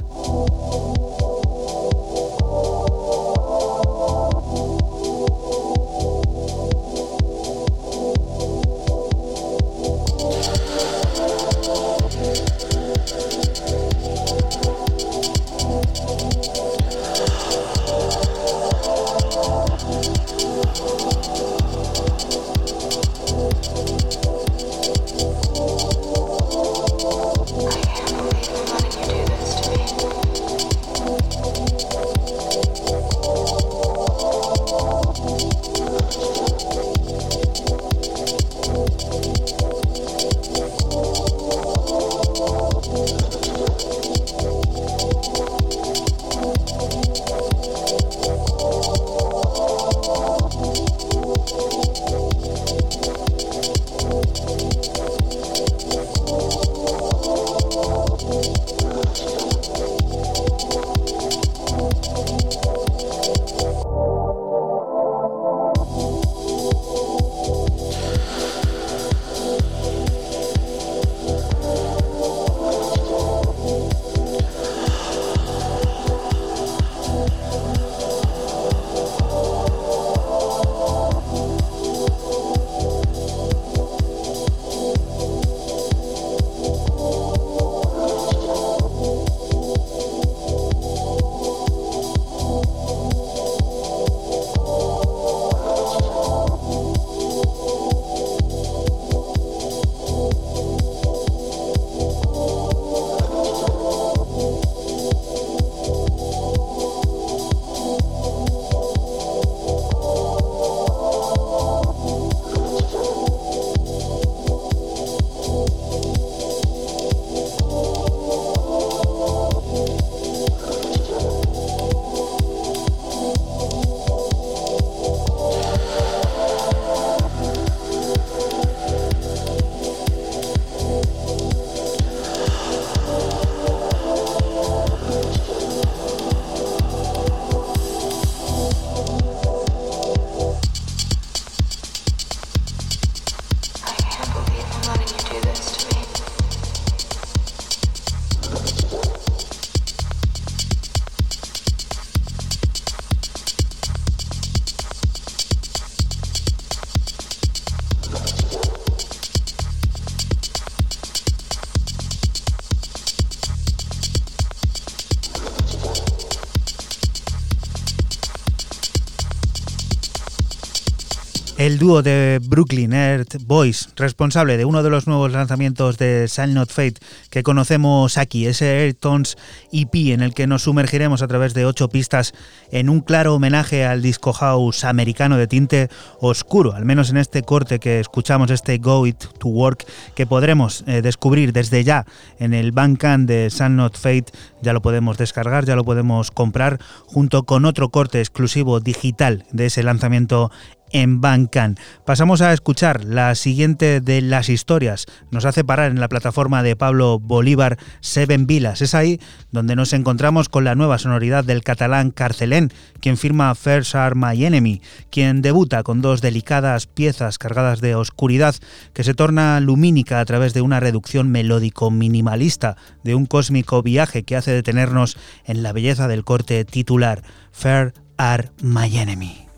De Brooklyn Earth Boys, responsable de uno de los nuevos lanzamientos de Silent Not Fate que conocemos aquí, ese Airtones EP en el que nos sumergiremos a través de ocho pistas en un claro homenaje al disco house americano de tinte oscuro, al menos en este corte que escuchamos, este Go It to Work, que podremos eh, descubrir desde ya en el Bandcamp de Silent Not Fate, ya lo podemos descargar, ya lo podemos comprar, junto con otro corte exclusivo digital de ese lanzamiento en Bancan. Pasamos a escuchar la siguiente de las historias. Nos hace parar en la plataforma de Pablo Bolívar Seven Vilas. Es ahí donde nos encontramos con la nueva sonoridad del catalán Carcelén, quien firma First Are My Enemy, quien debuta con dos delicadas piezas cargadas de oscuridad que se torna lumínica a través de una reducción melódico minimalista de un cósmico viaje que hace detenernos en la belleza del corte titular Fair Are My Enemy.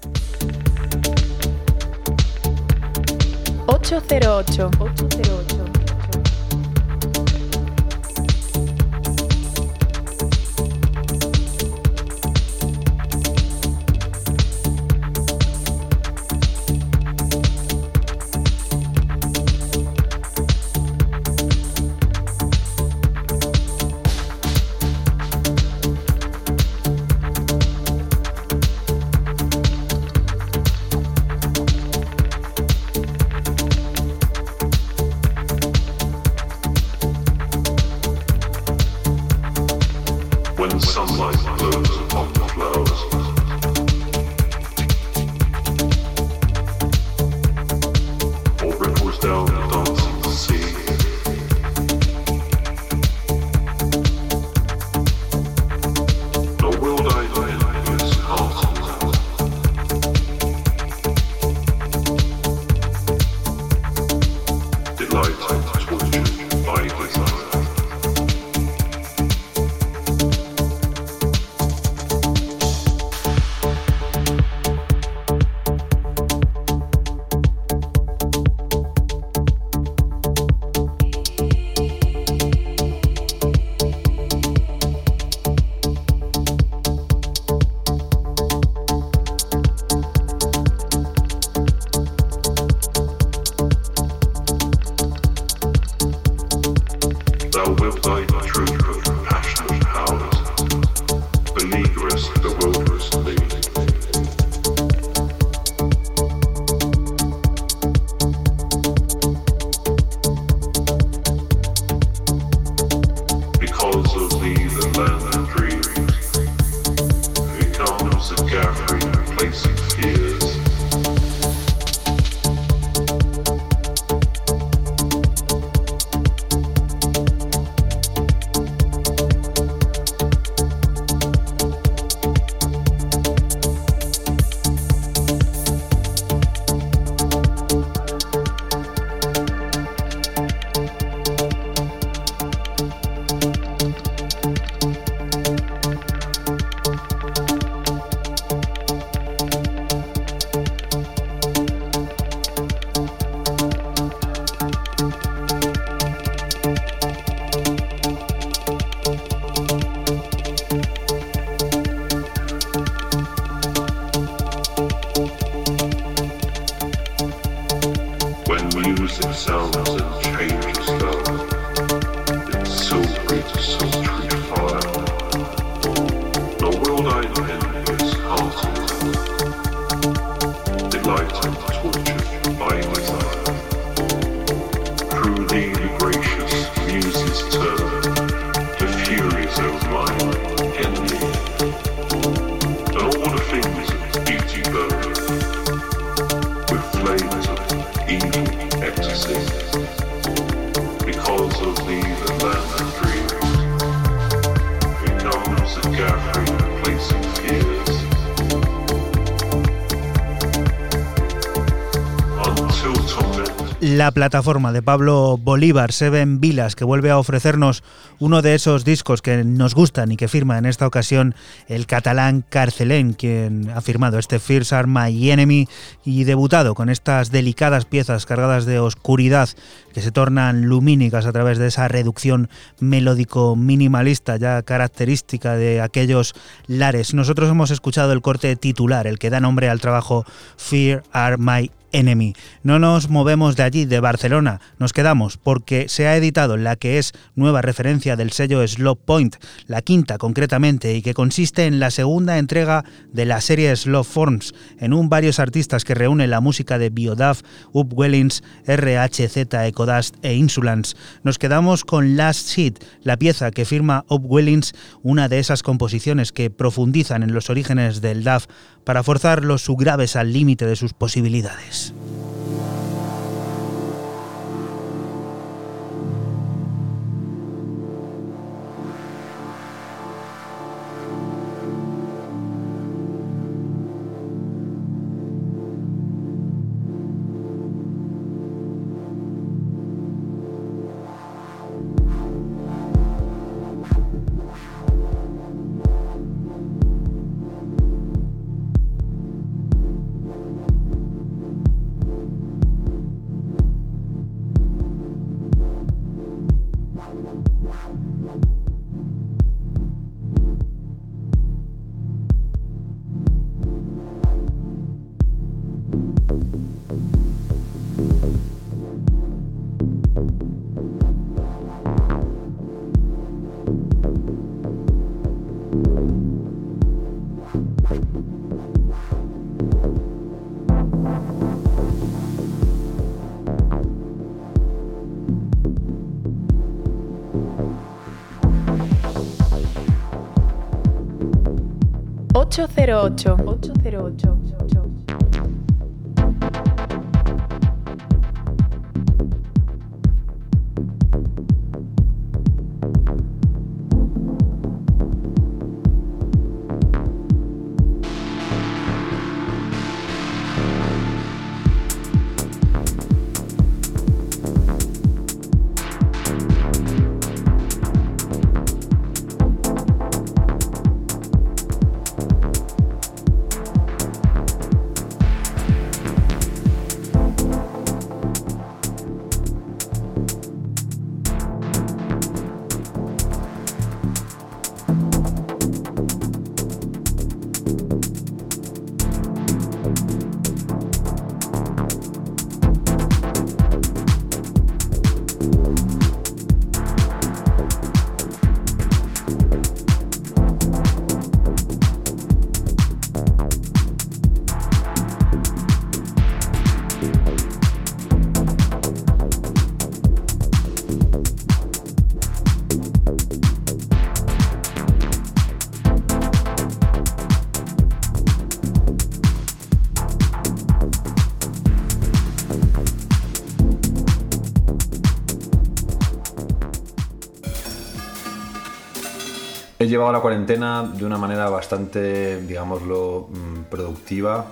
808. 808. La plataforma de Pablo Bolívar, Seven Vilas, que vuelve a ofrecernos uno de esos discos que nos gustan y que firma en esta ocasión el catalán Carcelén, quien ha firmado este Fierce Are My Enemy y debutado con estas delicadas piezas cargadas de oscuridad que se tornan lumínicas a través de esa reducción melódico minimalista ya característica de aquellos lares. Nosotros hemos escuchado el corte titular, el que da nombre al trabajo Fear Are My Enemy. No nos movemos de allí, de Barcelona, nos quedamos porque se ha editado la que es nueva referencia del sello Slow Point, la quinta concretamente, y que consiste en la segunda entrega de la serie Slow Forms, en un varios artistas que reúne la música de Biodaf, Upwellings, RHZ, Ecodust e Insulance. Nos quedamos con Last Sheet, la pieza que firma Upwellings, una de esas composiciones que profundizan en los orígenes del DAF para forzar los subgraves al límite de sus posibilidades. 808. 808. Llevado la cuarentena de una manera bastante, digámoslo, mm, productiva.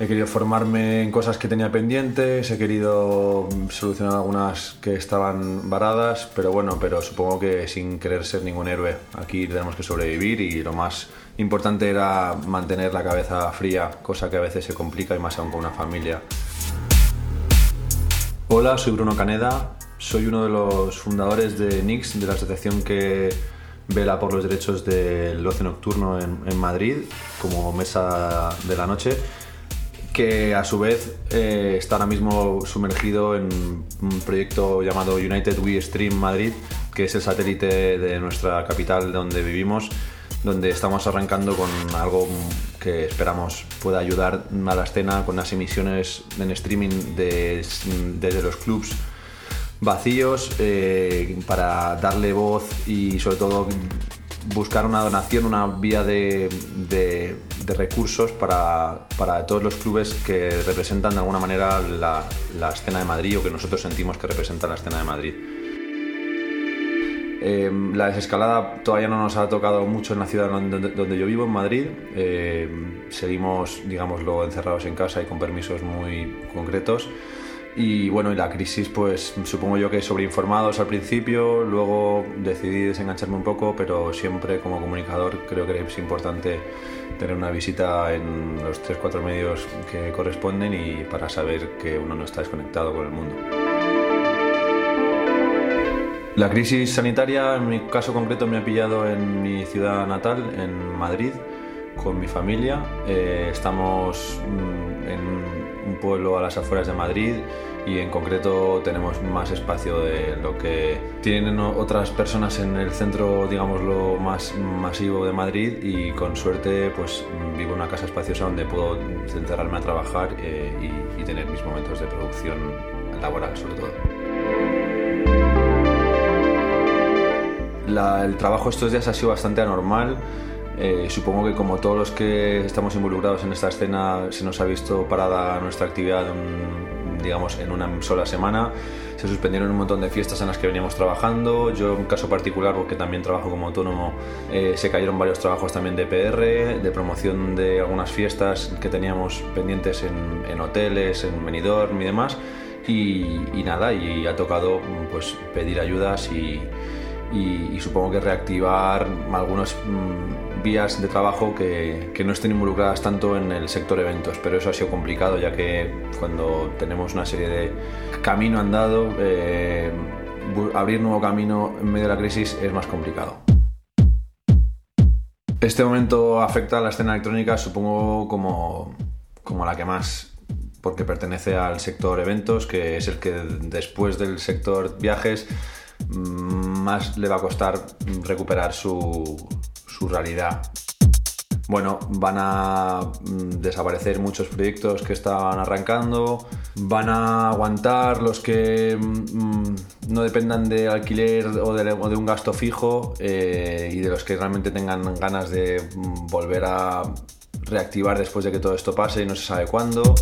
He querido formarme en cosas que tenía pendientes, he querido mm, solucionar algunas que estaban varadas, pero bueno, pero supongo que sin querer ser ningún héroe. Aquí tenemos que sobrevivir y lo más importante era mantener la cabeza fría, cosa que a veces se complica y más aún con una familia. Hola, soy Bruno Caneda, soy uno de los fundadores de Nix, de la asociación que vela por los derechos del ocio nocturno en, Madrid como mesa de la noche que a su vez eh, está ahora mismo sumergido en un proyecto llamado United We Stream Madrid, que es el satélite de nuestra capital donde vivimos, donde estamos arrancando con algo que esperamos pueda ayudar a la escena con las emisiones en streaming desde los clubs vacíos eh, para darle voz y sobre todo buscar una donación, una vía de, recursos para, todos los clubes que representan de alguna manera la, escena de Madrid o que nosotros sentimos que representan la escena de Madrid. Eh, la desescalada todavía no nos ha tocado mucho en la ciudad donde, yo vivo, en Madrid. Eh, seguimos, digámoslo, encerrados en casa y con permisos muy concretos. Y bueno, y la crisis, pues supongo yo que sobreinformados al principio, luego decidí desengancharme un poco, pero siempre como comunicador creo que es importante tener una visita en los 3-4 medios que corresponden y para saber que uno no está desconectado con el mundo. La crisis sanitaria, en mi caso concreto, me ha pillado en mi ciudad natal, en Madrid, con mi familia. Eh, estamos mm, en pueblo a las afueras de Madrid y en concreto tenemos más espacio de lo que tienen otras personas en el centro, digamos, lo más masivo de Madrid y con suerte pues vivo en una casa espaciosa donde puedo encerrarme a trabajar eh, y, tener mis momentos de producción laboral sobre todo. el trabajo estos días ha sido bastante anormal eh, supongo que como todos los que estamos involucrados en esta escena se nos ha visto parada nuestra actividad digamos en una sola semana. Se suspendieron un montón de fiestas en las que veníamos trabajando. Yo en caso particular, porque también trabajo como autónomo, eh, se cayeron varios trabajos también de PR, de promoción de algunas fiestas que teníamos pendientes en, hoteles, en Benidorm y demás. Y, nada, y ha tocado pues pedir ayudas y, supongo que reactivar algunas mm, vías de trabajo que, que, no estén involucradas tanto en el sector eventos, pero eso ha sido complicado ya que cuando tenemos una serie de camino andado, eh, abrir nuevo camino en medio de la crisis es más complicado. Este momento afecta a la escena electrónica, supongo, como, como la que más, porque pertenece al sector eventos, que es el que después del sector viajes más le va a costar recuperar su, realidad. Bueno, van a mm, desaparecer muchos proyectos que estaban arrancando, van a aguantar los que mm, no dependan de alquiler o de, un gasto fijo eh, y de los que realmente tengan ganas de mm, volver a reactivar después de que todo esto pase y no se sabe cuándo.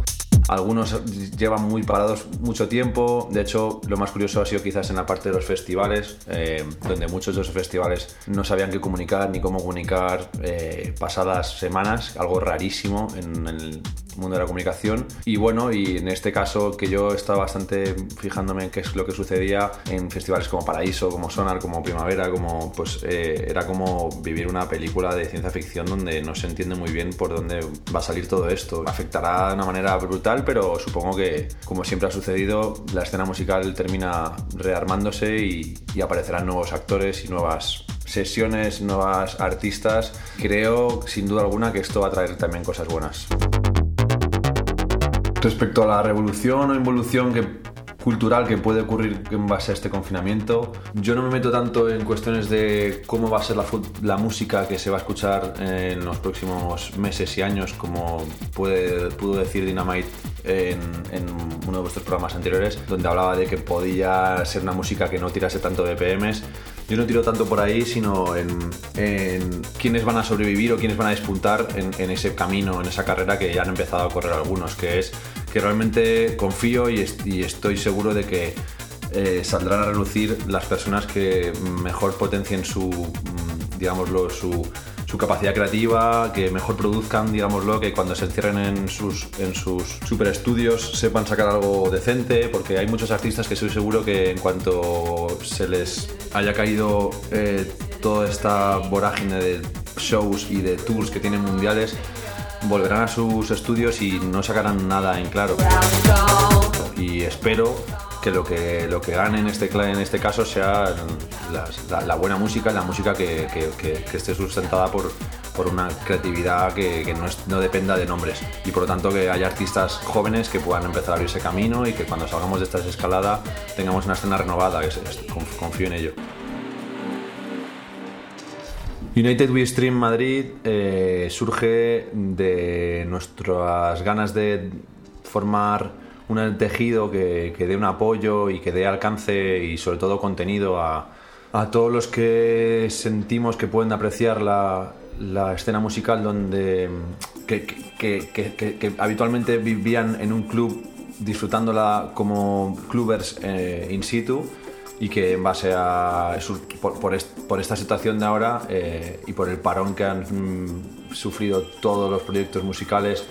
Algunos llevan muy parados mucho tiempo. De hecho, lo más curioso ha sido quizás en la parte de los festivales, eh, donde muchos de esos festivales no sabían qué comunicar ni cómo comunicar eh, pasadas semanas, algo rarísimo en el mundo de la comunicación. Y bueno, y en este caso que yo estaba bastante fijándome en qué es lo que sucedía en festivales como Paraíso, como Sonar, como Primavera, como pues eh, era como vivir una película de ciencia ficción donde no se entiende muy bien por dónde va a salir todo esto. Afectará de una manera brutal, pero supongo que como siempre ha sucedido, la escena musical termina rearmándose y, y aparecerán nuevos actores y nuevas sesiones, nuevas artistas. Creo sin duda alguna que esto va a traer también cosas buenas. Respecto a la revolución o involución que cultural que puede ocurrir en base a este confinamiento. Yo no me meto tanto en cuestiones de cómo va a ser la, música que se va a escuchar en los próximos meses y años, como puede, pudo decir Dynamite en, uno de vuestros programas anteriores, donde hablaba de que podía ser una música que no tirase tanto de BPMs. Yo no tiro tanto por ahí, sino en, en quiénes van a sobrevivir o quiénes van a despuntar en, en, ese camino, en esa carrera que ya han empezado a correr algunos, que es que realmente confío y, estoy seguro de que eh, saldrán a relucir las personas que mejor potencien su, mm, digámoslo, su, capacidad creativa, que mejor produzcan, digámoslo, que cuando se encierren en sus, en super estudios sepan sacar algo decente, porque hay muchos artistas que estoy seguro que en cuanto se les haya caído eh, toda esta vorágine de shows y de tours que tienen mundiales, volverán a sus estudios y no sacarán nada en claro. Y espero que lo que, lo que gane en este, en este caso sea la, buena música, la música que, esté sustentada por, por una creatividad que, no, no, dependa de nombres y por lo tanto que haya artistas jóvenes que puedan empezar a abrirse camino y que cuando salgamos de esta escalada tengamos una escena renovada, que confío en ello. United We Stream Madrid eh, surge de nuestras ganas de formar un tejido que, dé un apoyo y que dé alcance y sobre todo contenido a, todos los que sentimos que pueden apreciar la, escena musical donde que, habitualmente vivían en un club disfrutándola como clubers eh, in situ y que en base a por, esta situación de ahora eh, y por el parón que han mm, sufrido todos los proyectos musicales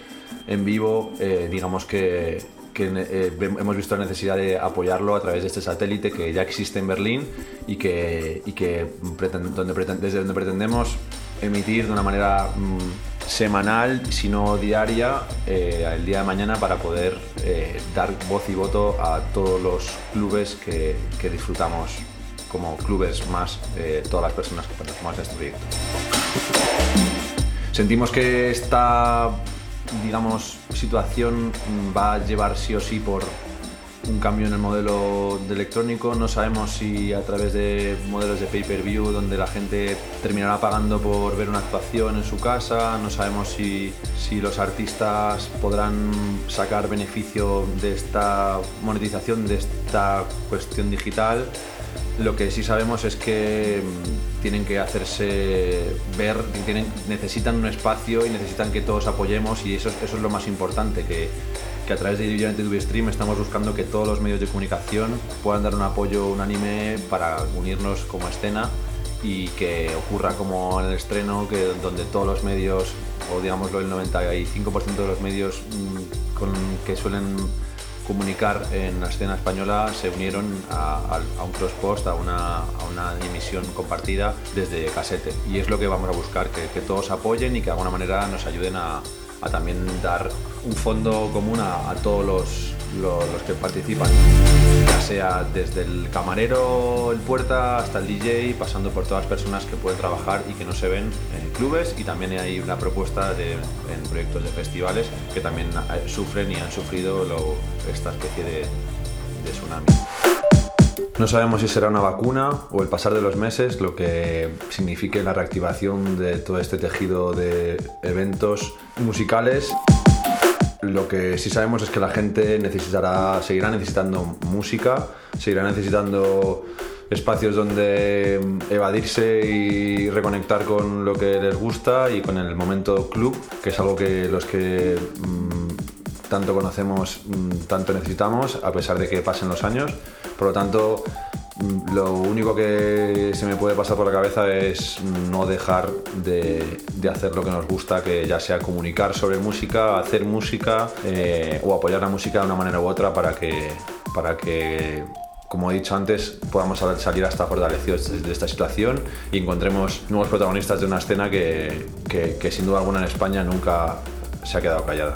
en vivo, eh, digamos que eh, hemos visto la necesidad de apoyarlo a través de este satélite que ya existe en Berlín y que, desde donde pretendemos emitir de una manera mm, semanal, si no diaria, eh, el día de mañana para poder eh, dar voz y voto a todos los clubes que, que disfrutamos como clubes más todas las personas que participamos en este proyecto. Sentimos que esta digamos, situación va a llevar sí o sí por un cambio en el modelo de electrónico. No sabemos si a través de modelos de pay-per-view donde la gente terminará pagando por ver una actuación en su casa. No sabemos si, si los artistas podrán sacar beneficio de esta monetización, de esta cuestión digital. Lo que sí sabemos es que mm, tienen que hacerse ver, tienen, necesitan un espacio y necesitan que todos apoyemos y eso, eso es lo más importante, que, que a través de TV Stream estamos buscando que todos los medios de comunicación puedan dar un apoyo unánime para unirnos como escena y que ocurra como en el estreno, que, donde todos los medios, o digámoslo el 95% de los medios mm, con, que suelen comunicar en la escena española se unieron a, un cross-post, a una, emisión compartida desde casete. Y es lo que vamos a buscar, que, todos apoyen y que de alguna manera nos ayuden a, también dar un fondo común a todos los, los, que participan, ya sea desde el camarero, el puerta, hasta el DJ, pasando por todas las personas que pueden trabajar y que no se ven en clubes y también hay una propuesta de, en proyectos de festivales que también eh, sufren y han sufrido esta especie de tsunami. No sabemos si será una vacuna o el pasar de los meses lo que signifique la reactivación de todo este tejido de eventos musicales. Lo que sí sabemos es que la gente necesitará, seguirá necesitando música, seguirá necesitando espacios donde evadirse y reconectar con lo que les gusta y con el momento club, que es algo que los que mm, tanto conocemos, mm, tanto necesitamos, a pesar de que pasen los años. Por lo tanto, lo único que se me puede pasar por la cabeza es no dejar de, hacer lo que nos gusta, que ya sea comunicar sobre música, hacer música eh, o apoyar la música de una manera u otra para que, para que como he dicho antes, podamos salir hasta fortalecidos de esta situación y encontremos nuevos protagonistas de una escena que sin duda alguna en España nunca se ha quedado callada.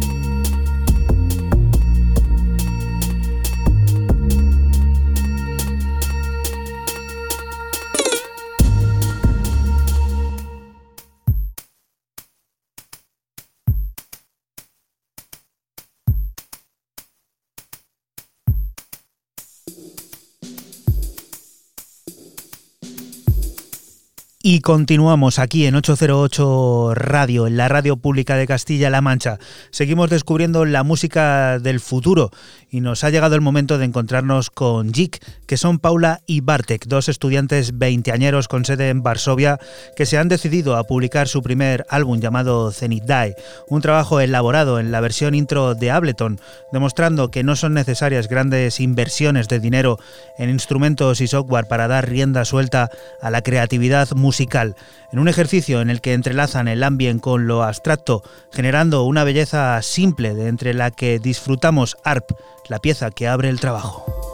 Y continuamos aquí en 808 Radio, en la radio pública de Castilla-La Mancha. Seguimos descubriendo la música del futuro y nos ha llegado el momento de encontrarnos con JIC, que son Paula y Bartek, dos estudiantes veinteañeros con sede en Varsovia que se han decidido a publicar su primer álbum llamado Zenith Die, un trabajo elaborado en la versión intro de Ableton, demostrando que no son necesarias grandes inversiones de dinero en instrumentos y software para dar rienda suelta a la creatividad musical musical, en un ejercicio en el que entrelazan el ambient con lo abstracto, generando una belleza simple de entre la que disfrutamos ARP, la pieza que abre el trabajo.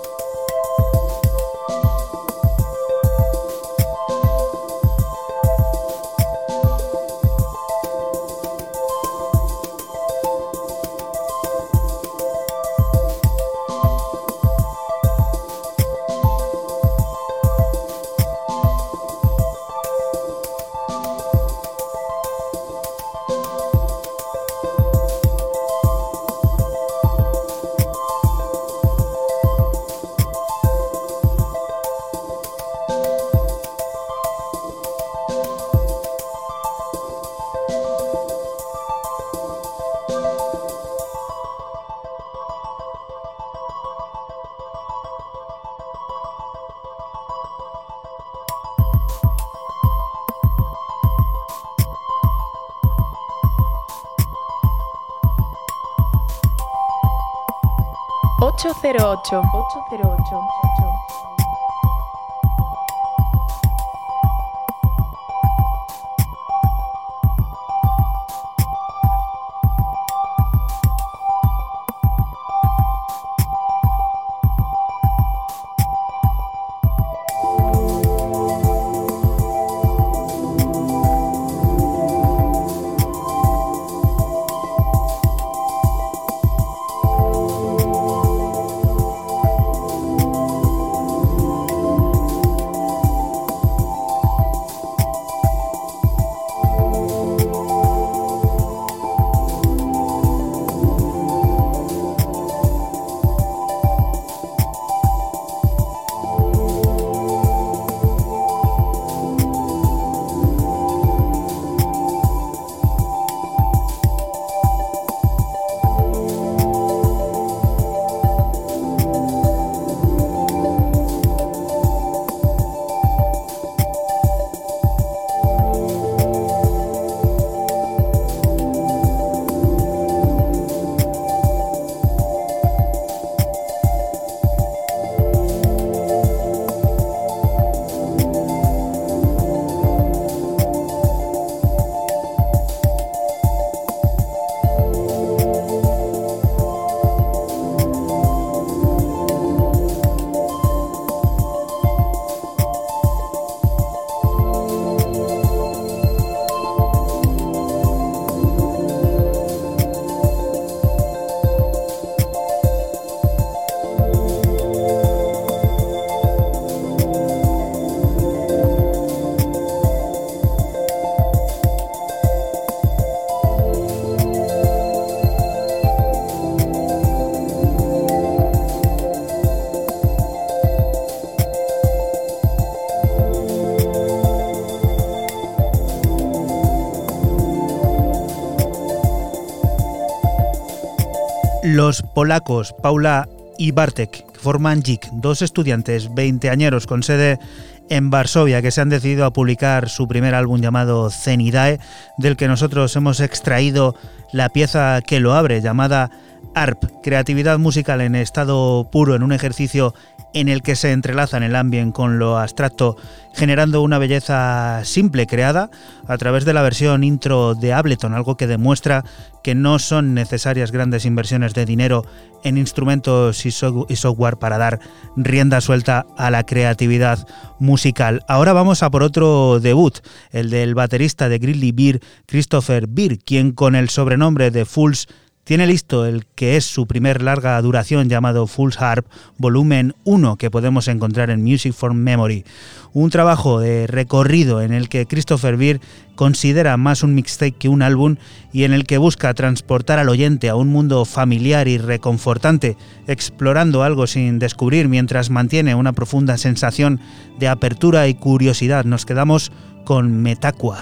808. 808. Los polacos Paula y Bartek forman JIK, dos estudiantes veinteañeros con sede en Varsovia que se han decidido a publicar su primer álbum llamado Zenidae, del que nosotros hemos extraído la pieza que lo abre, llamada ARP, creatividad musical en estado puro, en un ejercicio en el que se entrelazan el ambient con lo abstracto, generando una belleza simple creada a través de la versión intro de Ableton, algo que demuestra que no son necesarias grandes inversiones de dinero en instrumentos y, software para dar rienda suelta a la creatividad musical. Ahora vamos a por otro debut, el del baterista de Grizzly Beer, Christopher Beer, quien con el sobrenombre de Fools tiene listo el que es su primer larga duración llamado Full Harp Volumen 1 que podemos encontrar en Music for Memory, un trabajo de recorrido en el que Christopher Beer considera más un mixtape que un álbum y en el que busca transportar al oyente a un mundo familiar y reconfortante, explorando algo sin descubrir mientras mantiene una profunda sensación de apertura y curiosidad. Nos quedamos con Metacua.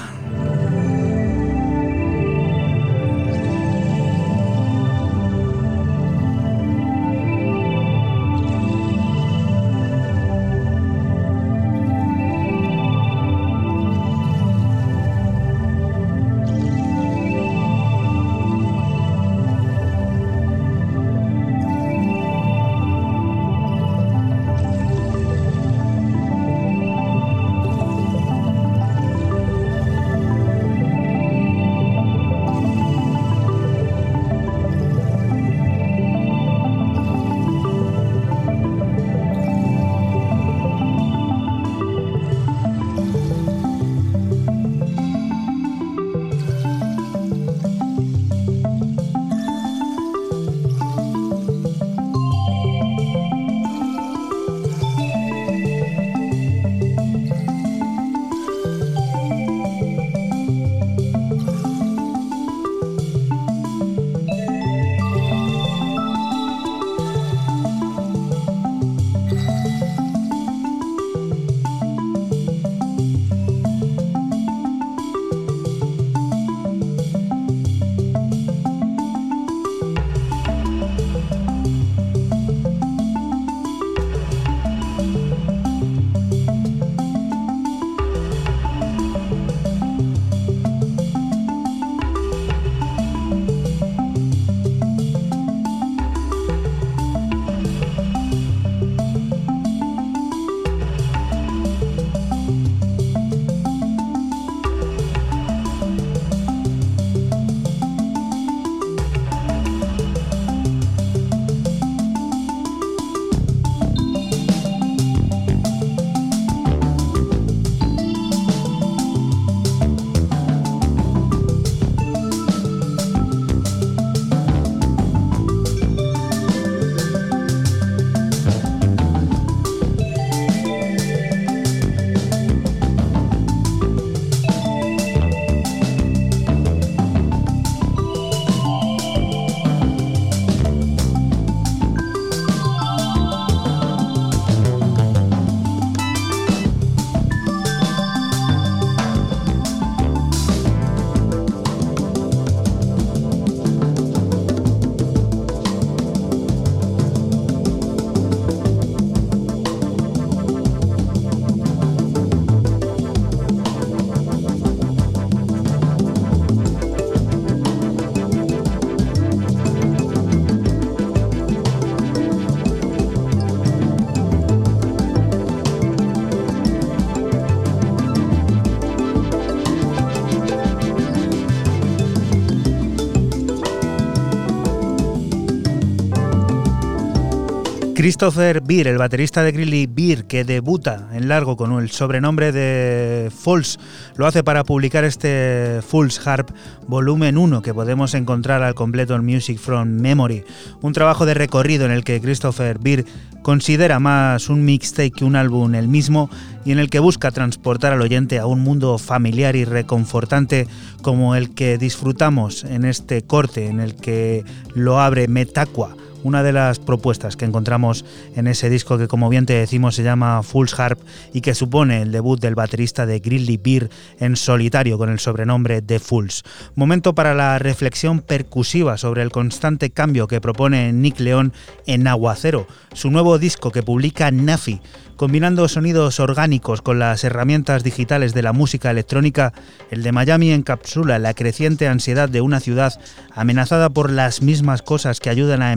Christopher Beer, el baterista de Grilly Beer, que debuta en largo con el sobrenombre de Falls, lo hace para publicar este Falls Harp volumen 1 que podemos encontrar al completo en Music from Memory, un trabajo de recorrido en el que Christopher Beer considera más un mixtape que un álbum el mismo y en el que busca transportar al oyente a un mundo familiar y reconfortante como el que disfrutamos en este corte en el que lo abre Metaqua una de las propuestas que encontramos en ese disco que como bien te decimos se llama Fool's Harp y que supone el debut del baterista de Grilly Beer en solitario con el sobrenombre de Fools. Momento para la reflexión percusiva sobre el constante cambio que propone Nick León en Aguacero, su nuevo disco que publica Nafi Combinando sonidos orgánicos con las herramientas digitales de la música electrónica, el de Miami encapsula la creciente ansiedad de una ciudad amenazada por las mismas cosas que ayudan a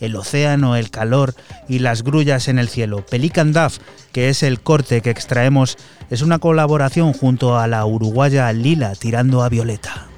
el océano, el calor y las grullas en el cielo. Pelican Duff, que es el corte que extraemos, es una colaboración junto a la uruguaya Lila tirando a Violeta.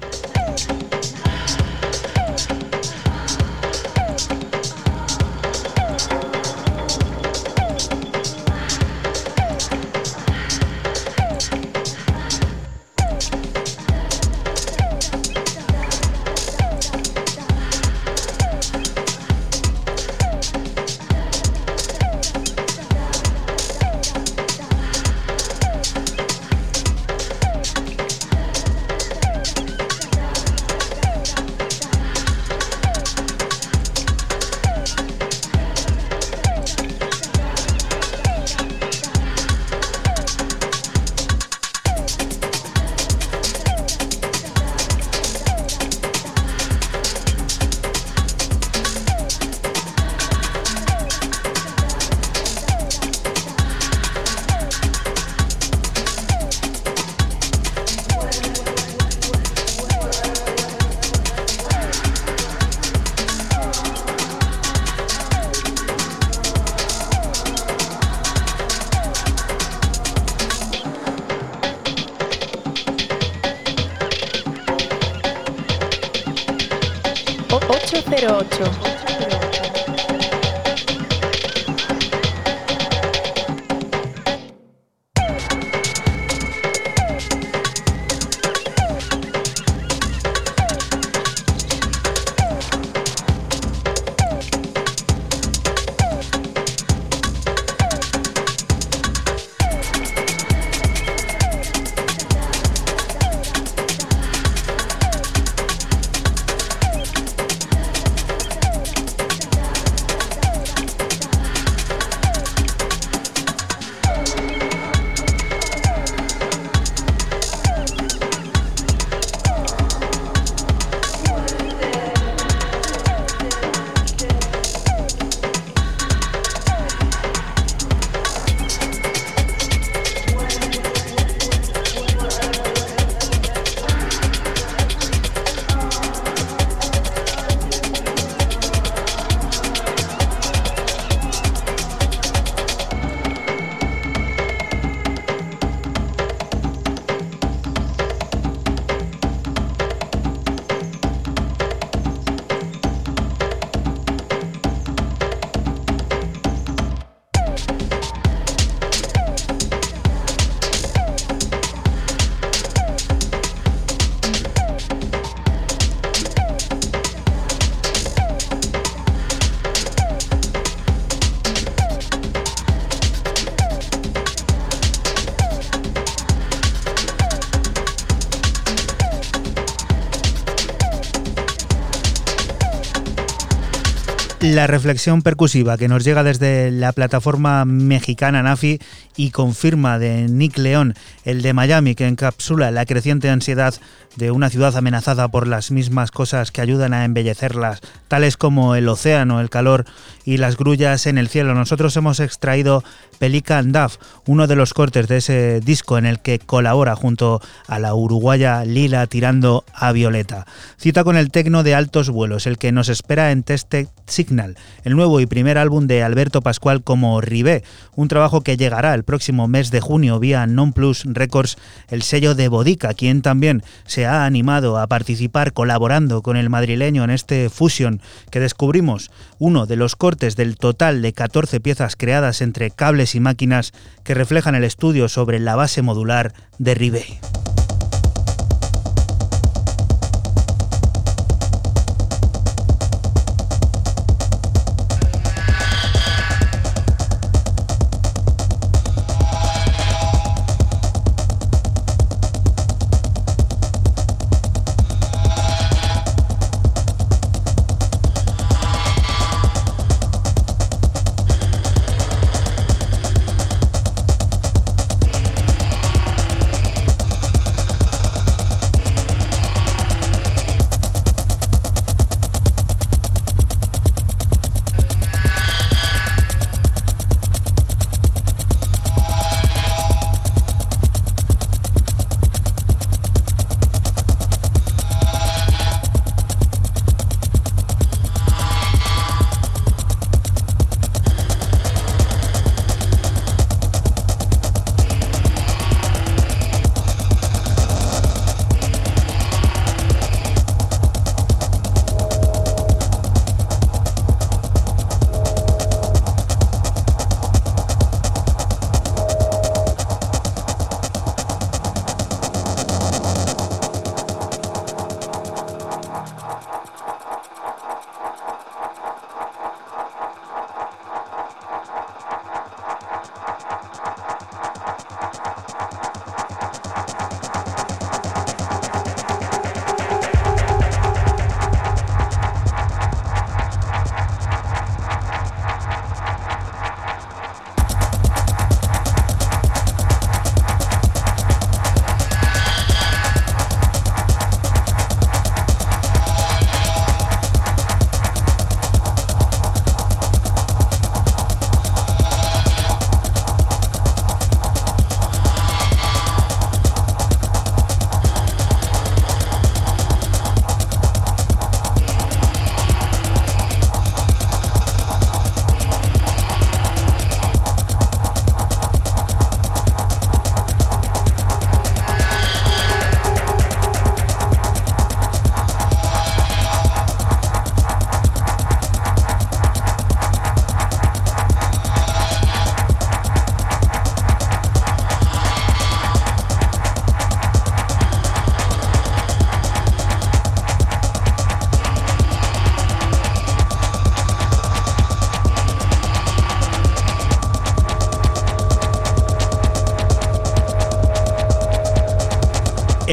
La reflexión percusiva que nos llega desde la plataforma mexicana Nafi y confirma de Nick León, el de Miami, que encapsula la creciente ansiedad de una ciudad amenazada por las mismas cosas que ayudan a embellecerlas, tales como el océano, el calor y las grullas en el cielo. Nosotros hemos extraído Pelican Duff, uno de los cortes de ese disco en el que colabora junto a la uruguaya Lila tirando a Violeta. Cita con el tecno de altos vuelos, el que nos espera en Tested Signal, el nuevo y primer álbum de Alberto Pascual como Ribé, un trabajo que llegará el próximo mes de junio vía Non Plus Records, el sello de Bodica, quien también se ha animado a participar colaborando con el madrileño en este Fusion que descubrimos, uno de los cortes del total de 14 piezas creadas entre cables y máquinas que reflejan el estudio sobre la base modular de Ribé.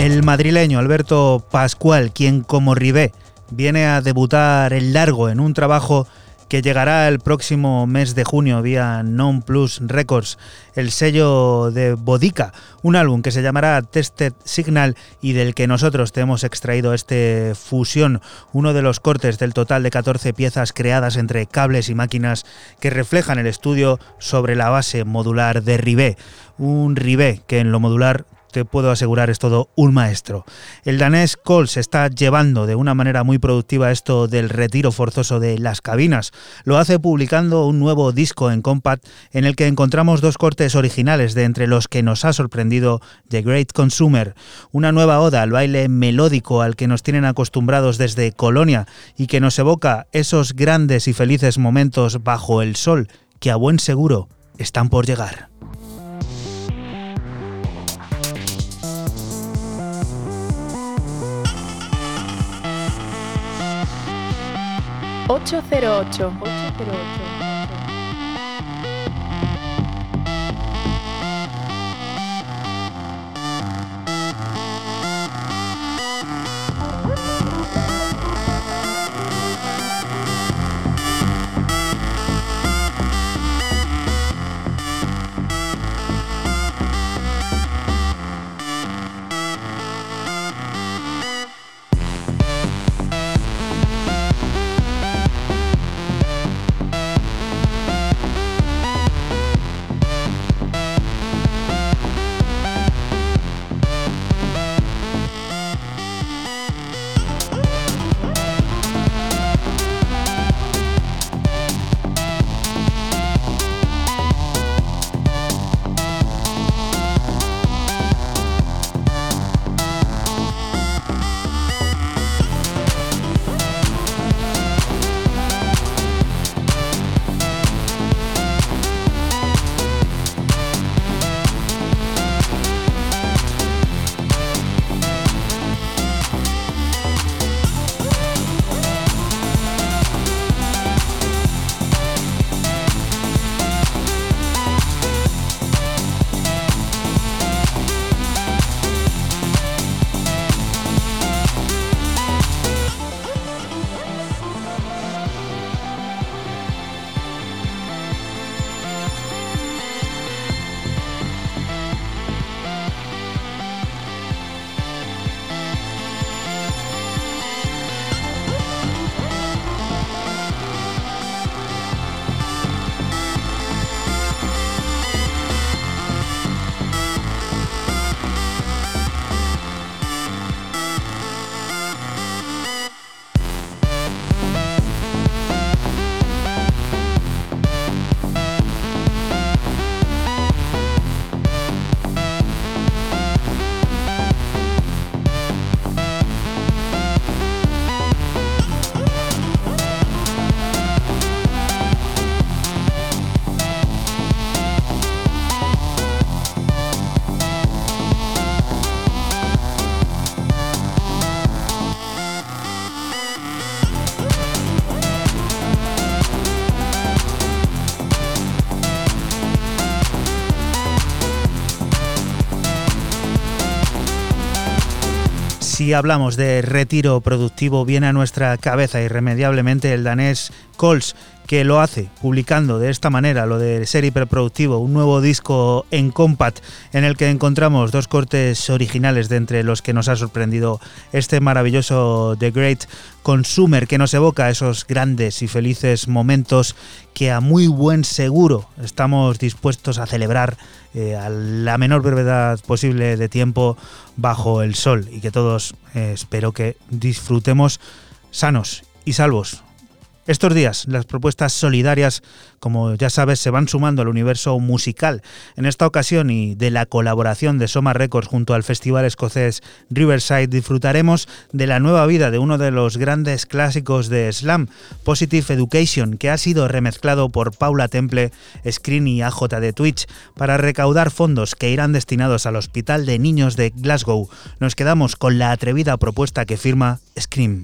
El madrileño Alberto Pascual, quien como Ribé viene a debutar el largo en un trabajo que llegará el próximo mes de junio vía Non Plus Records, el sello de Bodica, un álbum que se llamará Tested Signal y del que nosotros te hemos extraído este fusión, uno de los cortes del total de 14 piezas creadas entre cables y máquinas que reflejan el estudio sobre la base modular de Ribé, un Ribé que en lo modular te puedo asegurar es todo un maestro. El danés se está llevando de una manera muy productiva esto del retiro forzoso de las cabinas. Lo hace publicando un nuevo disco en compact en el que encontramos dos cortes originales de entre los que nos ha sorprendido The Great Consumer, una nueva oda al baile melódico al que nos tienen acostumbrados desde Colonia y que nos evoca esos grandes y felices momentos bajo el sol que a buen seguro están por llegar. 808. 808. Hablamos de retiro productivo, viene a nuestra cabeza irremediablemente el danés Coles, que lo hace publicando de esta manera lo de ser hiperproductivo, un nuevo disco en compact en el que encontramos dos cortes originales de entre los que nos ha sorprendido este maravilloso The Great Consumer que nos evoca esos grandes y felices momentos que a muy buen seguro estamos dispuestos a celebrar eh, a la menor brevedad posible de tiempo bajo el sol y que todos eh, espero que disfrutemos sanos y salvos estos días las propuestas solidarias, como ya sabes, se van sumando al universo musical. En esta ocasión y de la colaboración de Soma Records junto al festival escocés Riverside disfrutaremos de la nueva vida de uno de los grandes clásicos de slam, Positive Education, que ha sido remezclado por Paula Temple, Screen y AJ de Twitch para recaudar fondos que irán destinados al Hospital de Niños de Glasgow. Nos quedamos con la atrevida propuesta que firma Scream.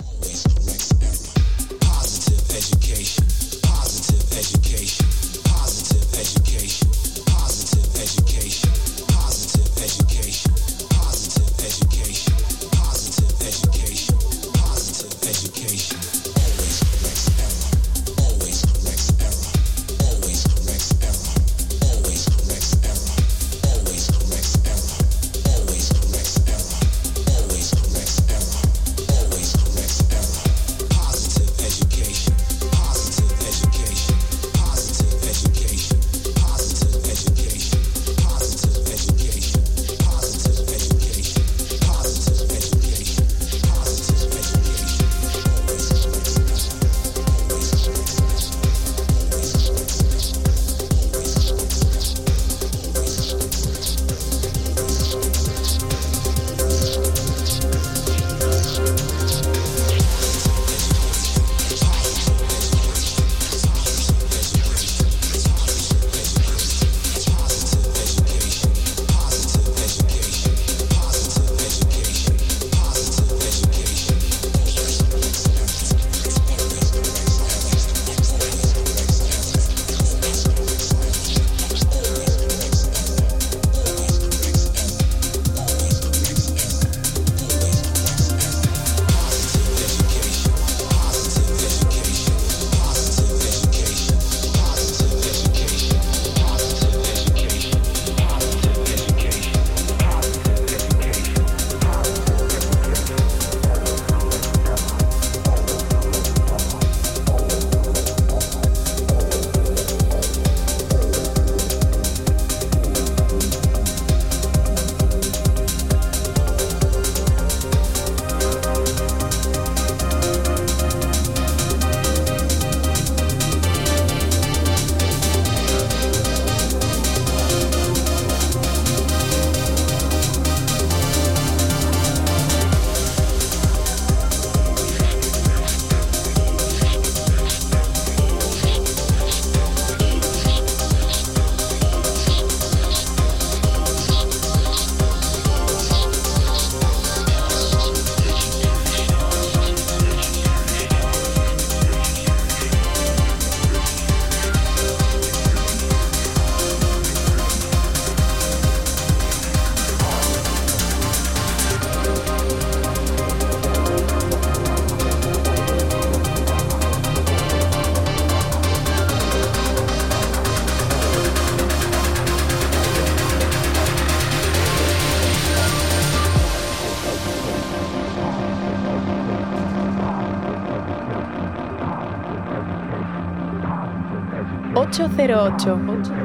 808. 808.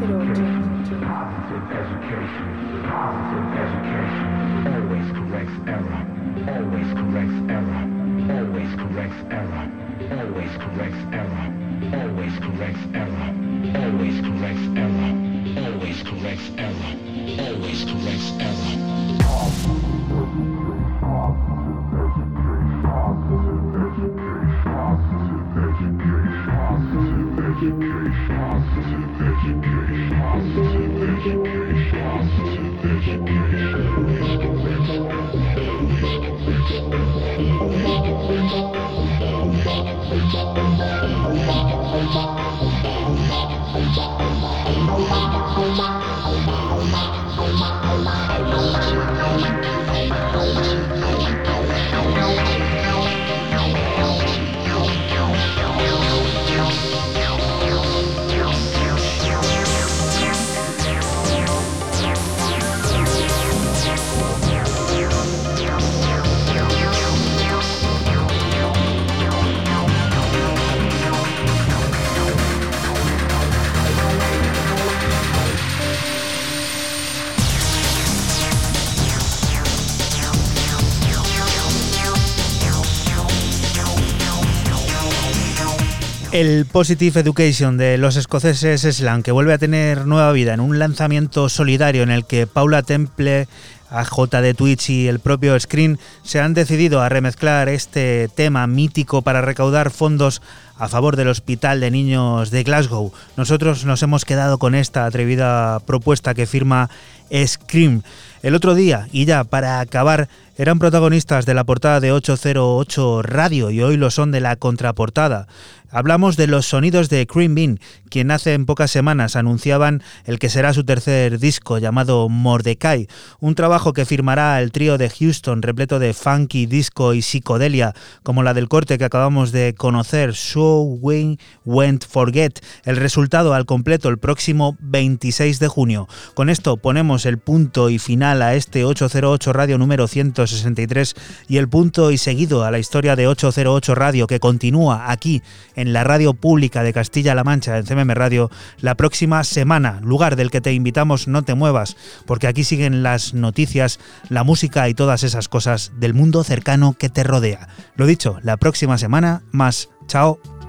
El Positive Education de los escoceses Slam, que vuelve a tener nueva vida en un lanzamiento solidario en el que Paula Temple, AJ de Twitch y el propio Screen se han decidido a remezclar este tema mítico para recaudar fondos a favor del Hospital de Niños de Glasgow. Nosotros nos hemos quedado con esta atrevida propuesta que firma Scream. El otro día, y ya para acabar, eran protagonistas de la portada de 808 Radio y hoy lo son de la contraportada. Hablamos de los sonidos de Cream Bean, quien hace pocas semanas anunciaban el que será su tercer disco llamado Mordecai, un trabajo que firmará el trío de Houston repleto de funky, disco y psicodelia, como la del corte que acabamos de conocer, So We Went Forget, el resultado al completo el próximo 26 de junio. Con esto ponemos el punto y final a este 808 Radio número 163 y el punto y seguido a la historia de 808 Radio que continúa aquí en la radio pública de Castilla-La Mancha, en CMM Radio, la próxima semana, lugar del que te invitamos no te muevas, porque aquí siguen las noticias, la música y todas esas cosas del mundo cercano que te rodea. Lo dicho, la próxima semana más. Chao.